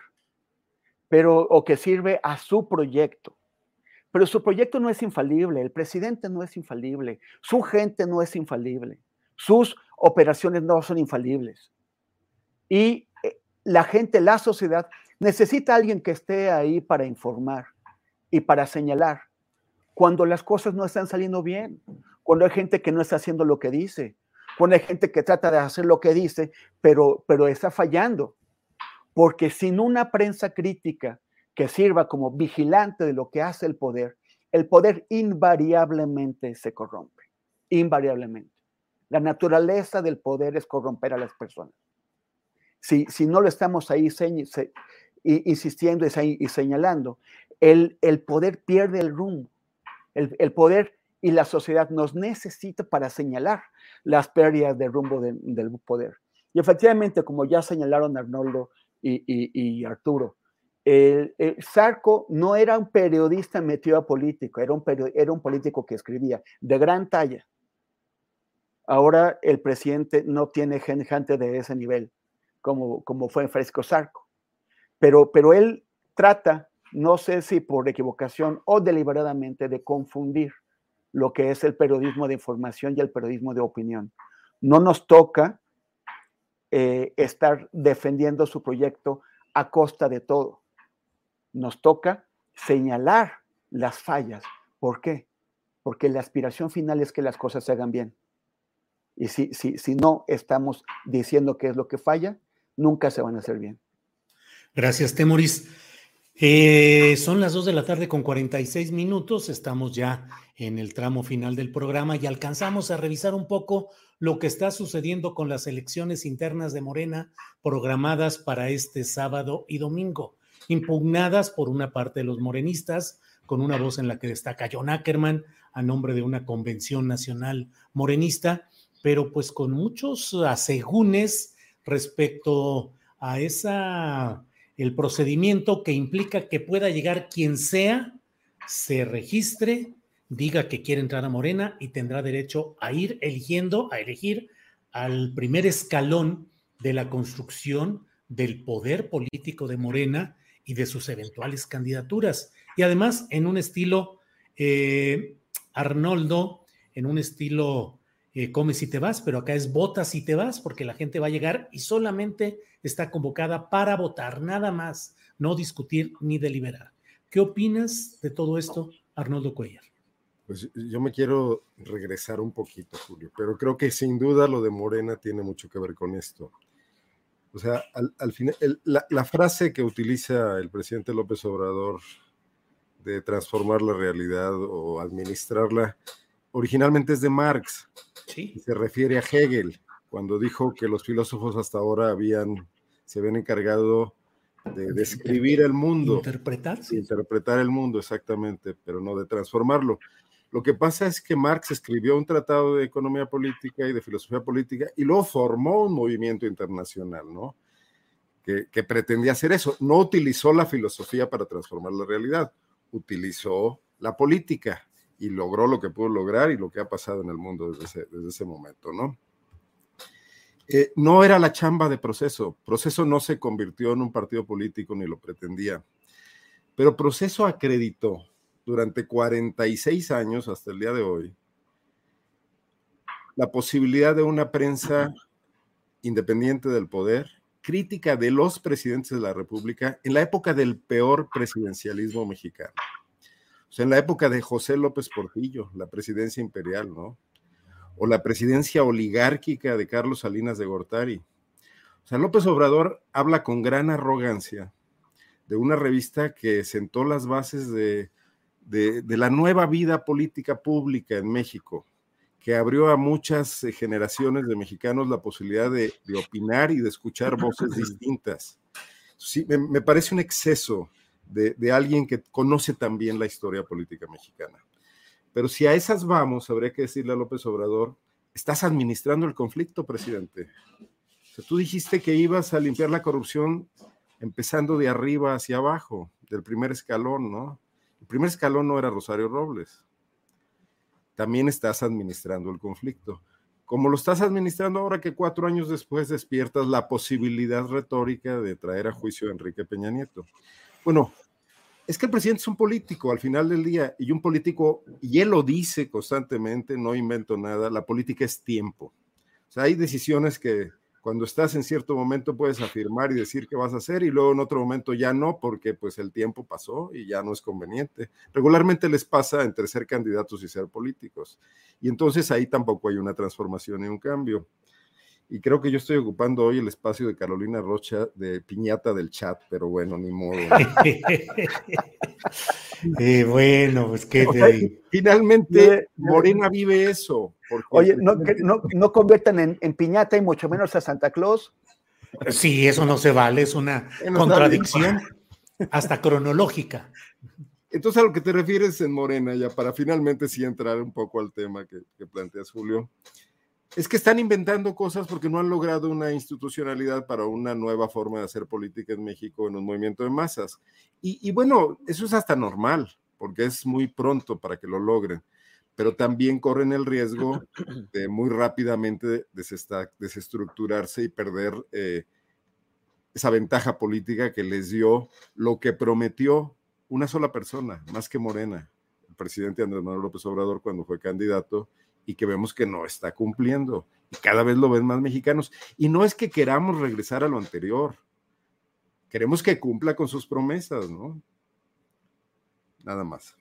Speaker 5: pero o que sirve a su proyecto. Pero su proyecto no es infalible, el presidente no es infalible, su gente no es infalible, sus operaciones no son infalibles. Y eh, la gente, la sociedad, necesita alguien que esté ahí para informar y para señalar cuando las cosas no están saliendo bien, cuando hay gente que no está haciendo lo que dice, cuando hay gente que trata de hacer lo que dice, pero, pero está fallando. Porque sin una prensa crítica, que sirva como vigilante de lo que hace el poder, el poder invariablemente se corrompe, invariablemente. La naturaleza del poder es corromper a las personas. Si, si no lo estamos ahí insistiendo y señalando, el, el, poder pierde el rumbo. El, el, poder y la sociedad nos necesita para señalar las pérdidas de rumbo del poder. Y efectivamente, como ya señalaron Arnoldo y, Arturo, el, Sarco no era un periodista metido a político, era un, político que escribía de gran talla. Ahora el presidente no tiene gente de ese nivel, como, fue en Fresco Sarco. Pero, pero él trata, no sé si por equivocación o deliberadamente, de confundir lo que es el periodismo de información y el periodismo de opinión. No nos toca eh, estar defendiendo su proyecto a costa de todo. Nos toca señalar las fallas. ¿Por qué? Porque la aspiración final es que las cosas se hagan bien. Y si, si, si no estamos diciendo qué es lo que falla, nunca se van a hacer bien.
Speaker 2: Gracias, Temoris. Eh, son las 2 de la tarde con 46 minutos, estamos ya en el tramo final del programa y alcanzamos a revisar un poco lo que está sucediendo con las elecciones internas de Morena programadas para este sábado y domingo, impugnadas por una parte de los morenistas, con una voz en la que destaca John Ackerman a nombre de una convención nacional morenista, pero pues con muchos asegúnes respecto a esa el procedimiento que implica que pueda llegar quien sea, se registre, diga que quiere entrar a Morena y tendrá derecho a ir eligiendo, a elegir al primer escalón de la construcción del poder político de Morena y de sus eventuales candidaturas. Y además en un estilo, eh, Arnoldo, en un estilo eh, come si te vas, pero acá es vota si te vas, porque la gente va a llegar y solamente está convocada para votar, nada más, no discutir ni deliberar. ¿Qué opinas de todo esto, Arnoldo Cuellar?
Speaker 1: Pues yo me quiero regresar un poquito, Julio, pero creo que sin duda lo de Morena tiene mucho que ver con esto. O sea, al, final, la, la, frase que utiliza el presidente López Obrador de transformar la realidad o administrarla, originalmente es de Marx.
Speaker 2: Sí.
Speaker 1: Se refiere a Hegel, cuando dijo que los filósofos hasta ahora habían se habían encargado de describir el mundo.
Speaker 2: Interpretar.
Speaker 1: Interpretar el mundo, exactamente, pero no de transformarlo. Lo que pasa es que Marx escribió un tratado de economía política y de filosofía política y luego formó un movimiento internacional, ¿no? Que, que, pretendía hacer eso. No utilizó la filosofía para transformar la realidad, utilizó la política y logró lo que pudo lograr y lo que ha pasado en el mundo desde ese, desde ese momento, ¿no? Eh, no era la chamba de proceso. Proceso no se convirtió en un partido político ni lo pretendía. Pero proceso acreditó durante 46 años hasta el día de hoy la posibilidad de una prensa independiente del poder, crítica de los presidentes de la República en la época del peor presidencialismo mexicano. O sea, en la época de José López Portillo, la presidencia imperial, ¿no? o la presidencia oligárquica de Carlos Salinas de Gortari. O sea, López Obrador habla con gran arrogancia de una revista que sentó las bases de, la nueva vida política pública en México, que abrió a muchas generaciones de mexicanos la posibilidad de, opinar y de escuchar voces <laughs> distintas. Sí, me, parece un exceso de, de alguien que conoce también la historia política mexicana. Pero si a esas vamos, habría que decirle a López Obrador, estás administrando el conflicto, presidente. O sea, tú dijiste que ibas a limpiar la corrupción empezando de arriba hacia abajo, del primer escalón, ¿no? El primer escalón no era Rosario Robles. También estás administrando el conflicto. Como lo estás administrando ahora que cuatro años después despiertas la posibilidad retórica de traer a juicio a Enrique Peña Nieto. Bueno, es que el presidente es un político al final del día y un político, y él lo dice constantemente, no invento nada, la política es tiempo. O sea, hay decisiones que cuando estás en cierto momento puedes afirmar y decir qué vas a hacer y luego en otro momento ya no porque pues el tiempo pasó y ya no es conveniente. Regularmente les pasa entre ser candidatos y ser políticos. Y entonces ahí tampoco hay una transformación y un cambio. Y creo que yo estoy ocupando hoy el espacio de Carolina Rocha de piñata del chat, pero bueno, ni modo. <laughs>
Speaker 2: eh, bueno, pues que
Speaker 1: finalmente Morena vive eso.
Speaker 5: Oye, no, no, no conviertan en, en, piñata y mucho menos a Santa Claus.
Speaker 2: Sí, eso no se vale, es una contradicción hasta cronológica.
Speaker 1: Entonces, a lo que te refieres en Morena, ya para finalmente sí entrar un poco al tema que, que planteas, Julio, es que están inventando cosas porque no han logrado una institucionalidad para una nueva forma de hacer política en México en un movimiento de masas. Y, bueno, eso es hasta normal, porque es muy pronto para que lo logren, pero también corren el riesgo <clears throat> de muy rápidamente desestructurarse y perder eh, esa ventaja política que les dio lo que prometió una sola persona, más que Morena, el presidente Andrés Manuel López Obrador cuando fue candidato y que vemos que no está cumpliendo. Y cada vez lo ven más mexicanos. Y no es que queramos regresar a lo anterior. Queremos que cumpla con sus promesas, ¿no? Nada más.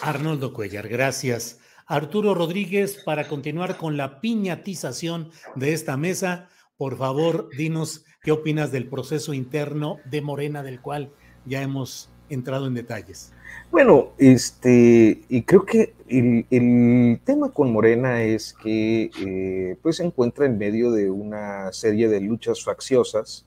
Speaker 2: Arnoldo Cuellar, gracias. Arturo Rodríguez, para continuar con la piñatización de esta mesa, por favor, dinos qué opinas del proceso interno de Morena, del cual ya hemos entrado en detalles.
Speaker 4: Bueno, este, y creo que el, tema con Morena es que eh, pues se encuentra en medio de una serie de luchas facciosas,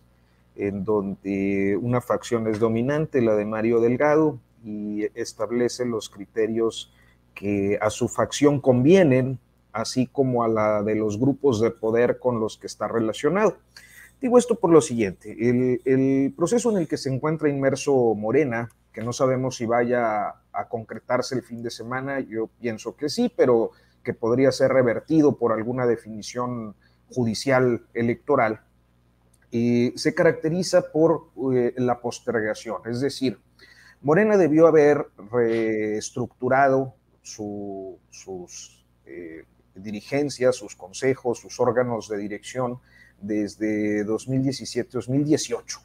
Speaker 4: en donde una facción es dominante, la de Mario Delgado, y establece los criterios que a su facción convienen, así como a la de los grupos de poder con los que está relacionado. Digo esto por lo siguiente, el, el proceso en el que se encuentra inmerso Morena, que no sabemos si vaya a concretarse el fin de semana, yo pienso que sí, pero que podría ser revertido por alguna definición judicial electoral, y se caracteriza por eh, la postergación, es decir, Morena debió haber reestructurado sus eh, dirigencias, sus consejos, sus órganos de dirección desde 2017-2018.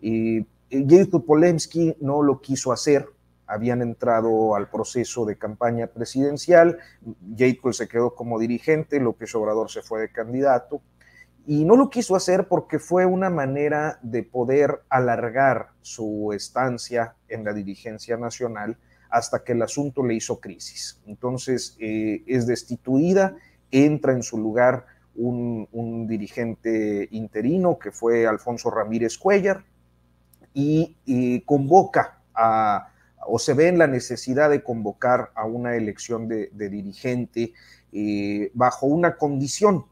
Speaker 4: Y Jacob Polemski no lo quiso hacer, habían entrado al proceso de campaña presidencial, Jacob se quedó como dirigente, López Obrador se fue de candidato, y no lo quiso hacer porque fue una manera de poder alargar su estancia en la dirigencia nacional hasta que el asunto le hizo crisis. Entonces eh, es destituida, entra en su lugar un, un dirigente interino que fue Alfonso Ramírez Cuellar, y, convoca a, o se ve en la necesidad de convocar a una elección de, dirigente eh, bajo una condición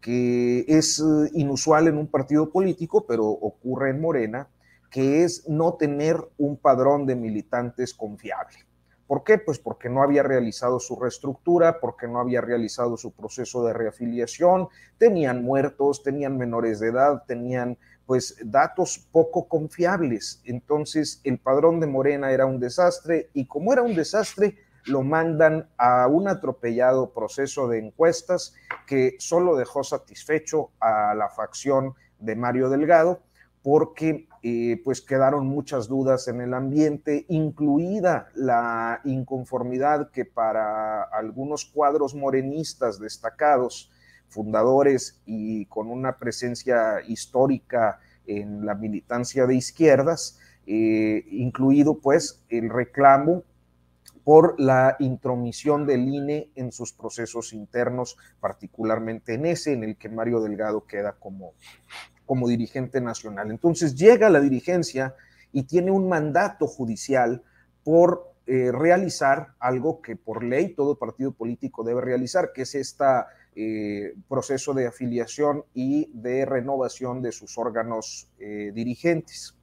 Speaker 4: que es eh, inusual en un partido político, pero ocurre en Morena, que es no tener un padrón de militantes confiable. ¿Por qué? Pues porque no había realizado su reestructura, porque no había realizado su proceso de reafiliación, tenían muertos, tenían menores de edad, tenían pues datos poco confiables. Entonces el padrón de Morena era un desastre y como era un desastre, lo mandan a un atropellado proceso de encuestas que solo dejó satisfecho a la facción de Mario Delgado porque eh, pues quedaron muchas dudas en el ambiente, incluida la inconformidad que para algunos cuadros morenistas destacados fundadores y con una presencia histórica en la militancia de izquierdas, eh, incluido pues el reclamo por la intromisión del INE en sus procesos internos, particularmente en ese en el que Mario Delgado queda como, como dirigente nacional. Entonces llega la dirigencia y tiene un mandato judicial por eh, realizar algo que por ley todo partido político debe realizar, que es esta eh, proceso de afiliación y de renovación de sus órganos eh, dirigentes.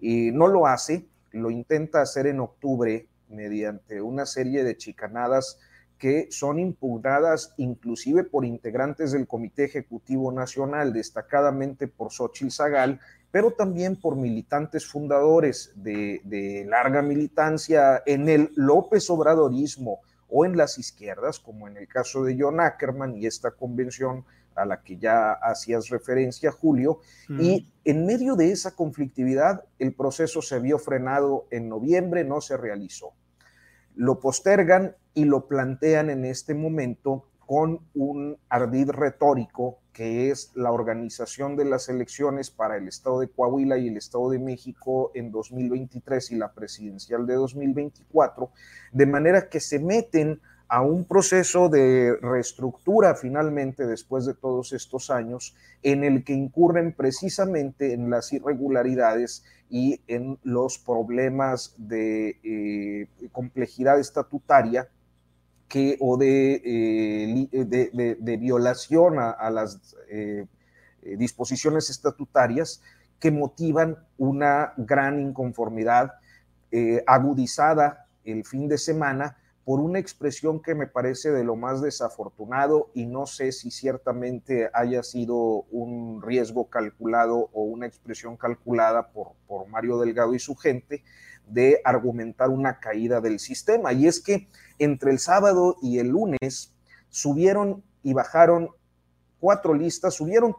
Speaker 4: Y no lo hace, lo intenta hacer en octubre mediante una serie de chicanadas que son impugnadas inclusive por integrantes del Comité Ejecutivo Nacional, destacadamente por Xochitl Zagal, pero también por militantes fundadores de, de larga militancia en el López Obradorismo, o en las izquierdas, como en el caso de John Ackerman y esta convención a la que ya hacías referencia, Julio, y en medio de esa conflictividad, el proceso se vio frenado en noviembre, no se realizó. Lo postergan y lo plantean en este momento con un ardid retórico que es la organización de las elecciones para el Estado de Coahuila y el Estado de México en 2023 y la presidencial de 2024, de manera que se meten a un proceso de reestructura finalmente después de todos estos años en el que incurren precisamente en las irregularidades y en los problemas de eh, complejidad estatutaria que, o de, eh, de, violación a, las eh, disposiciones estatutarias que motivan una gran inconformidad agudizada el fin de semana por una expresión que me parece de lo más desafortunado y no sé si ciertamente haya sido un riesgo calculado o una expresión calculada por, por Mario Delgado y su gente de argumentar una caída del sistema. Y es que entre el sábado y el lunes subieron y bajaron cuatro listas, subieron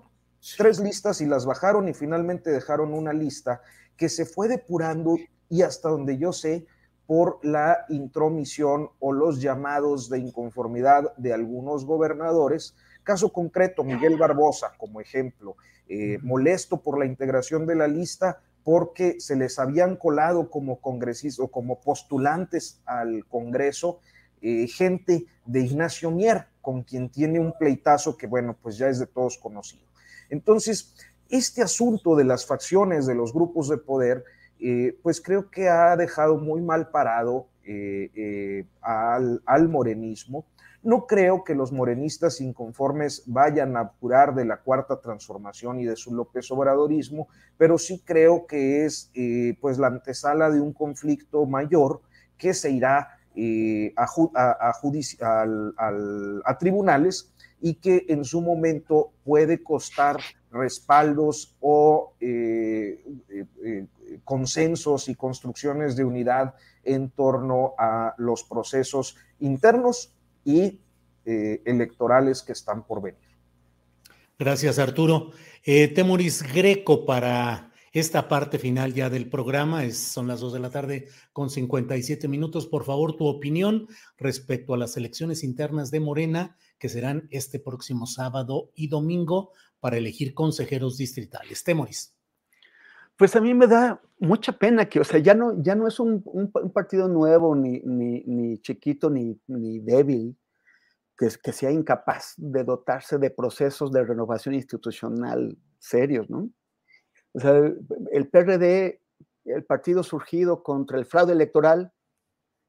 Speaker 4: tres listas y las bajaron y finalmente dejaron una lista que se fue depurando y hasta donde yo sé, por la intromisión o los llamados de inconformidad de algunos gobernadores. Caso concreto, Miguel Barbosa, como ejemplo, eh, molesto por la integración de la lista porque se les habían colado como congresistas o como postulantes al Congreso eh, gente de Ignacio Mier, con quien tiene un pleitazo que, bueno, pues ya es de todos conocido. Entonces, este asunto de las facciones, de los grupos de poder, eh, pues creo que ha dejado muy mal parado eh, al, morenismo. No creo que los morenistas inconformes vayan a apurar de la cuarta transformación y de su López Obradorismo, pero sí creo que es pues la antesala de un conflicto mayor que se irá a, a tribunales y que en su momento puede costar respaldos o eh, eh, eh, consensos y construcciones de unidad en torno a los procesos internos y electorales que están por venir.
Speaker 2: Gracias, Arturo. Temoris Greco para esta parte final ya del programa. Es, son las dos de la tarde con 57 minutos. Por favor, tu opinión respecto a las elecciones internas de Morena que serán este próximo sábado y domingo para elegir consejeros distritales. Temoris.
Speaker 5: Pues a mí me da mucha pena que, o sea, ya no, ya no es un, partido nuevo, ni, ni, chiquito, ni, ni débil, que, que sea incapaz de dotarse de procesos de renovación institucional serios, ¿no? O sea, el PRD, el partido surgido contra el fraude electoral,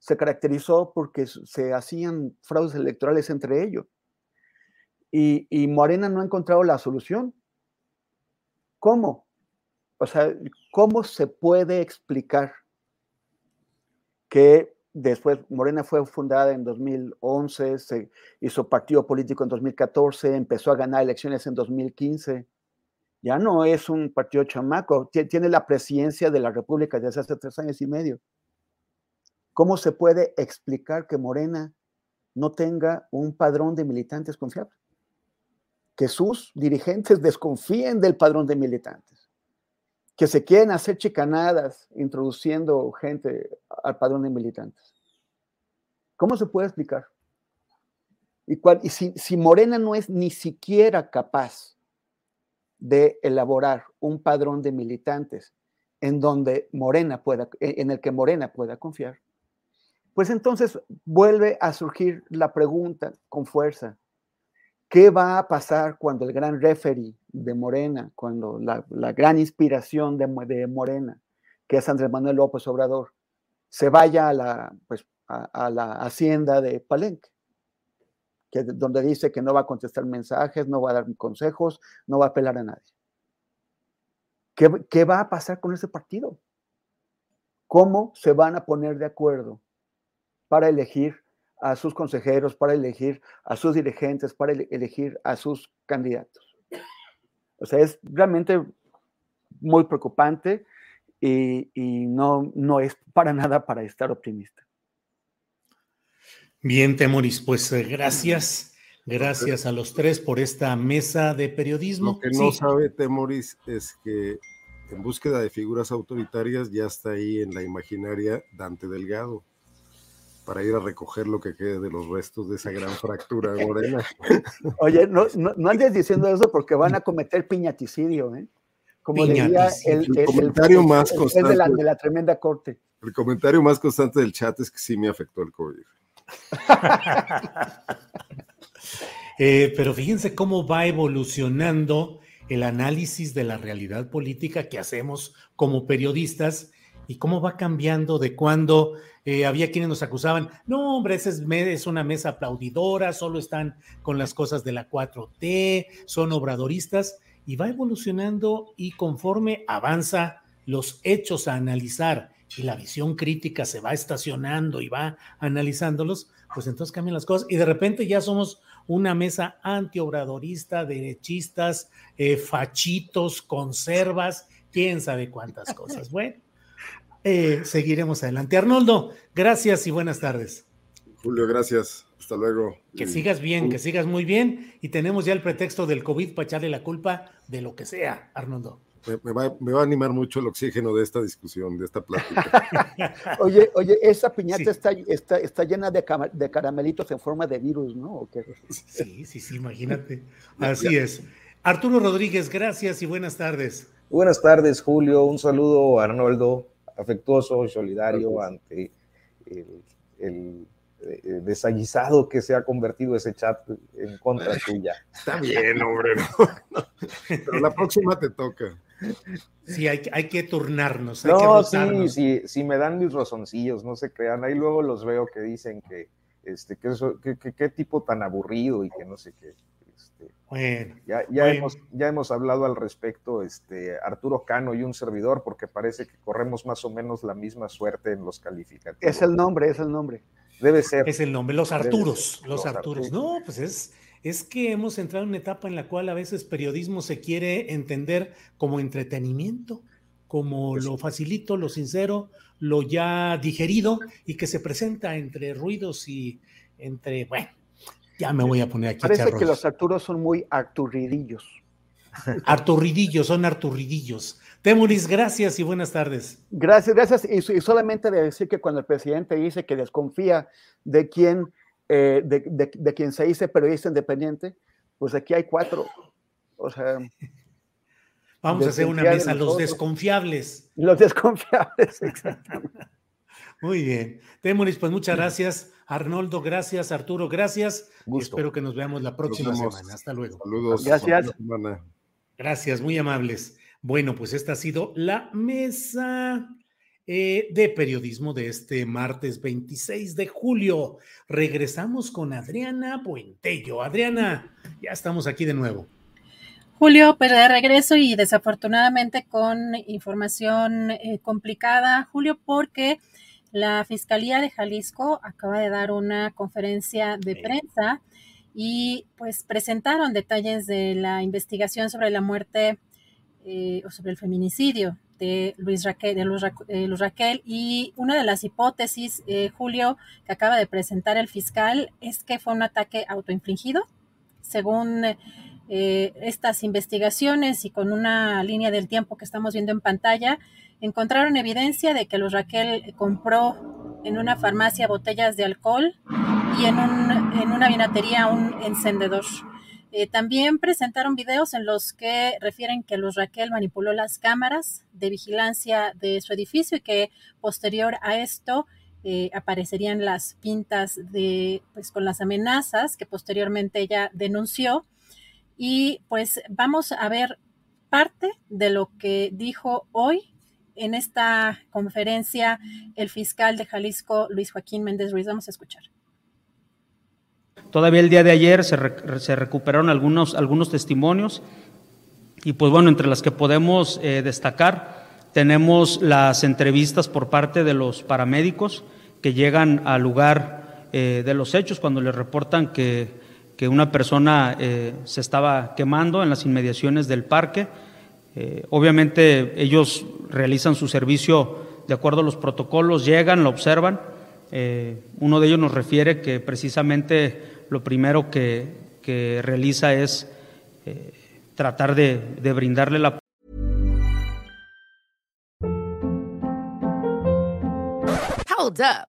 Speaker 5: se caracterizó porque se hacían fraudes electorales entre ellos y, Morena no ha encontrado la solución. ¿Cómo? O sea, ¿cómo se puede explicar que después Morena fue fundada en 2011, se hizo partido político en 2014, empezó a ganar elecciones en 2015? Ya no es un partido chamaco, tiene la presidencia de la República desde hace tres años y medio. ¿Cómo se puede explicar que Morena no tenga un padrón de militantes confiable? que sus dirigentes <laughs> desconfíen del padrón de militantes, que se quieren hacer chicanadas introduciendo gente al padrón de militantes. ¿Cómo se puede explicar? Y, y si, si Morena no es ni siquiera capaz de elaborar un padrón de militantes en donde Morena pueda, en el que Morena pueda confiar, pues entonces vuelve a surgir la pregunta con fuerza. ¿Qué va a pasar cuando el gran referee de Morena, cuando la, gran inspiración de, Morena, que es Andrés Manuel López Obrador, se vaya a la, pues, a, la hacienda de Palenque? Que, donde dice que no va a contestar mensajes, no va a dar consejos, no va a apelar a nadie. ¿Qué, ¿Qué, va a pasar con ese partido? ¿Cómo se van a poner de acuerdo para elegir a sus consejeros, para elegir a sus dirigentes, para elegir a sus candidatos. O sea, es realmente muy preocupante y, no, no es para <laughs> nada para estar optimista.
Speaker 2: Bien, Temoris, pues eh, gracias. Gracias a los tres por esta mesa de periodismo.
Speaker 1: Lo que no sabe Temoris es que en búsqueda de figuras autoritarias ya está ahí en la imaginaria Dante Delgado para ir a recoger lo que quede de los restos de esa gran fractura Morena. <laughs>
Speaker 5: Oye, no, no, andes diciendo eso porque van a cometer piñaticidio, ¿eh? Como diría el,
Speaker 1: comentario más constante
Speaker 5: de la, de la, tremenda corte.
Speaker 1: El comentario más constante del chat es que sí me afectó el COVID. <laughs>
Speaker 2: Eh, pero fíjense cómo va evolucionando el análisis de la realidad política que hacemos como periodistas y cómo va cambiando de cuando eh, había quienes nos acusaban, no, hombre, esa es, una mesa aplaudidora, solo están con las cosas de la 4T, son obradoristas, y va evolucionando y conforme avanza los hechos a analizar y la visión crítica se va estacionando y va analizándolos, pues entonces cambian las cosas y de repente ya somos una mesa antiobradorista, derechistas, eh, fachitos, conservas, quién sabe cuántas cosas. Bueno, eh, seguiremos adelante. Arnoldo, gracias y buenas tardes.
Speaker 1: Julio, gracias. Hasta luego.
Speaker 2: Que sigas bien, que sigas muy bien. Y tenemos ya el pretexto del COVID para echarle la culpa de lo que sea, Arnoldo.
Speaker 1: Me, va, a animar mucho el oxígeno de esta discusión, de esta plática. <laughs>
Speaker 5: oye, oye, esa piñata está, está, está, llena de, de, caramelitos en forma de virus, ¿no?
Speaker 2: Sí, sí, sí, imagínate. Así es. Arturo Rodríguez, gracias y buenas tardes.
Speaker 4: Buenas tardes, Julio. Un saludo Arnoldo, afectuoso y solidario ante el eh, eh, desaguisado que se ha convertido ese chat en contra tuya.
Speaker 1: Está bien, hombre, <laughs> pero la próxima te toca.
Speaker 2: Sí, hay, hay que turnarnos.
Speaker 4: no, sí, sí, sí, me dan mis rozoncillos, no se crean. Ahí luego los veo que dicen que, este, que, eso, que, qué tipo tan aburrido y que no sé qué. Este, bueno, ya, ya, Hemos, ya hemos hablado al respecto, este, Arturo Cano y un servidor, porque parece que corremos más o menos la misma suerte en los calificativos.
Speaker 5: Es el nombre, es el nombre.
Speaker 4: Debe ser.
Speaker 2: Es el nombre, los Arturos, los, Arturos. No, pues es, es que hemos entrado en una etapa en la cual a veces periodismo se quiere entender como entretenimiento, como pues lo facilito, lo sincero, lo ya digerido y que se presenta entre ruidos y entre, bueno, ya me voy a poner aquí.
Speaker 5: Parece que los Arturos son muy arturridillos. <laughs>
Speaker 2: Arturridillos, son arturridillos. Temuris, gracias y buenas tardes.
Speaker 5: Gracias, gracias. Y, solamente de decir que cuando el presidente dice que desconfía de quién, eh, de, quien se dice periodista independiente, pues aquí hay cuatro. O sea.
Speaker 2: Vamos a hacer una mesa, los desconfiables.
Speaker 5: Los desconfiables, <laughs> exactamente.
Speaker 2: Muy bien. Temuris, pues muchas gracias. Arnoldo, gracias. Arturo, gracias. Espero que nos veamos la próxima semana. Hasta luego.
Speaker 1: Saludos.
Speaker 5: Gracias.
Speaker 2: Gracias, muy amables. Bueno, pues esta ha sido la mesa eh, de periodismo de este martes 26 de julio. Regresamos con Adriana Puentello. Adriana, ya estamos aquí de nuevo.
Speaker 9: Julio, pero de regreso y desafortunadamente con información eh, complicada, Julio, porque la Fiscalía de Jalisco acaba de dar una conferencia de prensa y pues presentaron detalles de la investigación sobre la muerte eh, o sobre el feminicidio de Luis Raquel, de eh, Raquel. Y una de las hipótesis, eh, Julio, que acaba de presentar el fiscal, es que fue un ataque autoinfligido. Según estas investigaciones y con una línea del tiempo que estamos viendo en pantalla, encontraron evidencia de que Luis Raquel compró en una farmacia botellas de alcohol y en, en una vinatería un encendedor. Eh, también presentaron videos en los que refieren que Luz Raquel manipuló las cámaras de vigilancia de su edificio y que posterior a esto eh, aparecerían las pintas de, pues, con las amenazas que posteriormente ella denunció. Y pues vamos a ver parte de lo que dijo hoy en esta conferencia el fiscal de Jalisco, Luis Joaquín Méndez Ruiz. Vamos a escuchar.
Speaker 10: Todavía el día de ayer se, recuperaron algunos, algunos testimonios y pues bueno, entre las que podemos eh, destacar tenemos las entrevistas por parte de los paramédicos que llegan al lugar eh, de los hechos cuando les reportan que, una persona eh, se estaba quemando en las inmediaciones del parque. Obviamente ellos realizan su servicio de acuerdo a los protocolos, llegan, lo observan. uno de ellos nos refiere que precisamente lo primero que, que realiza es eh, tratar de, de brindarle la
Speaker 11: Hold.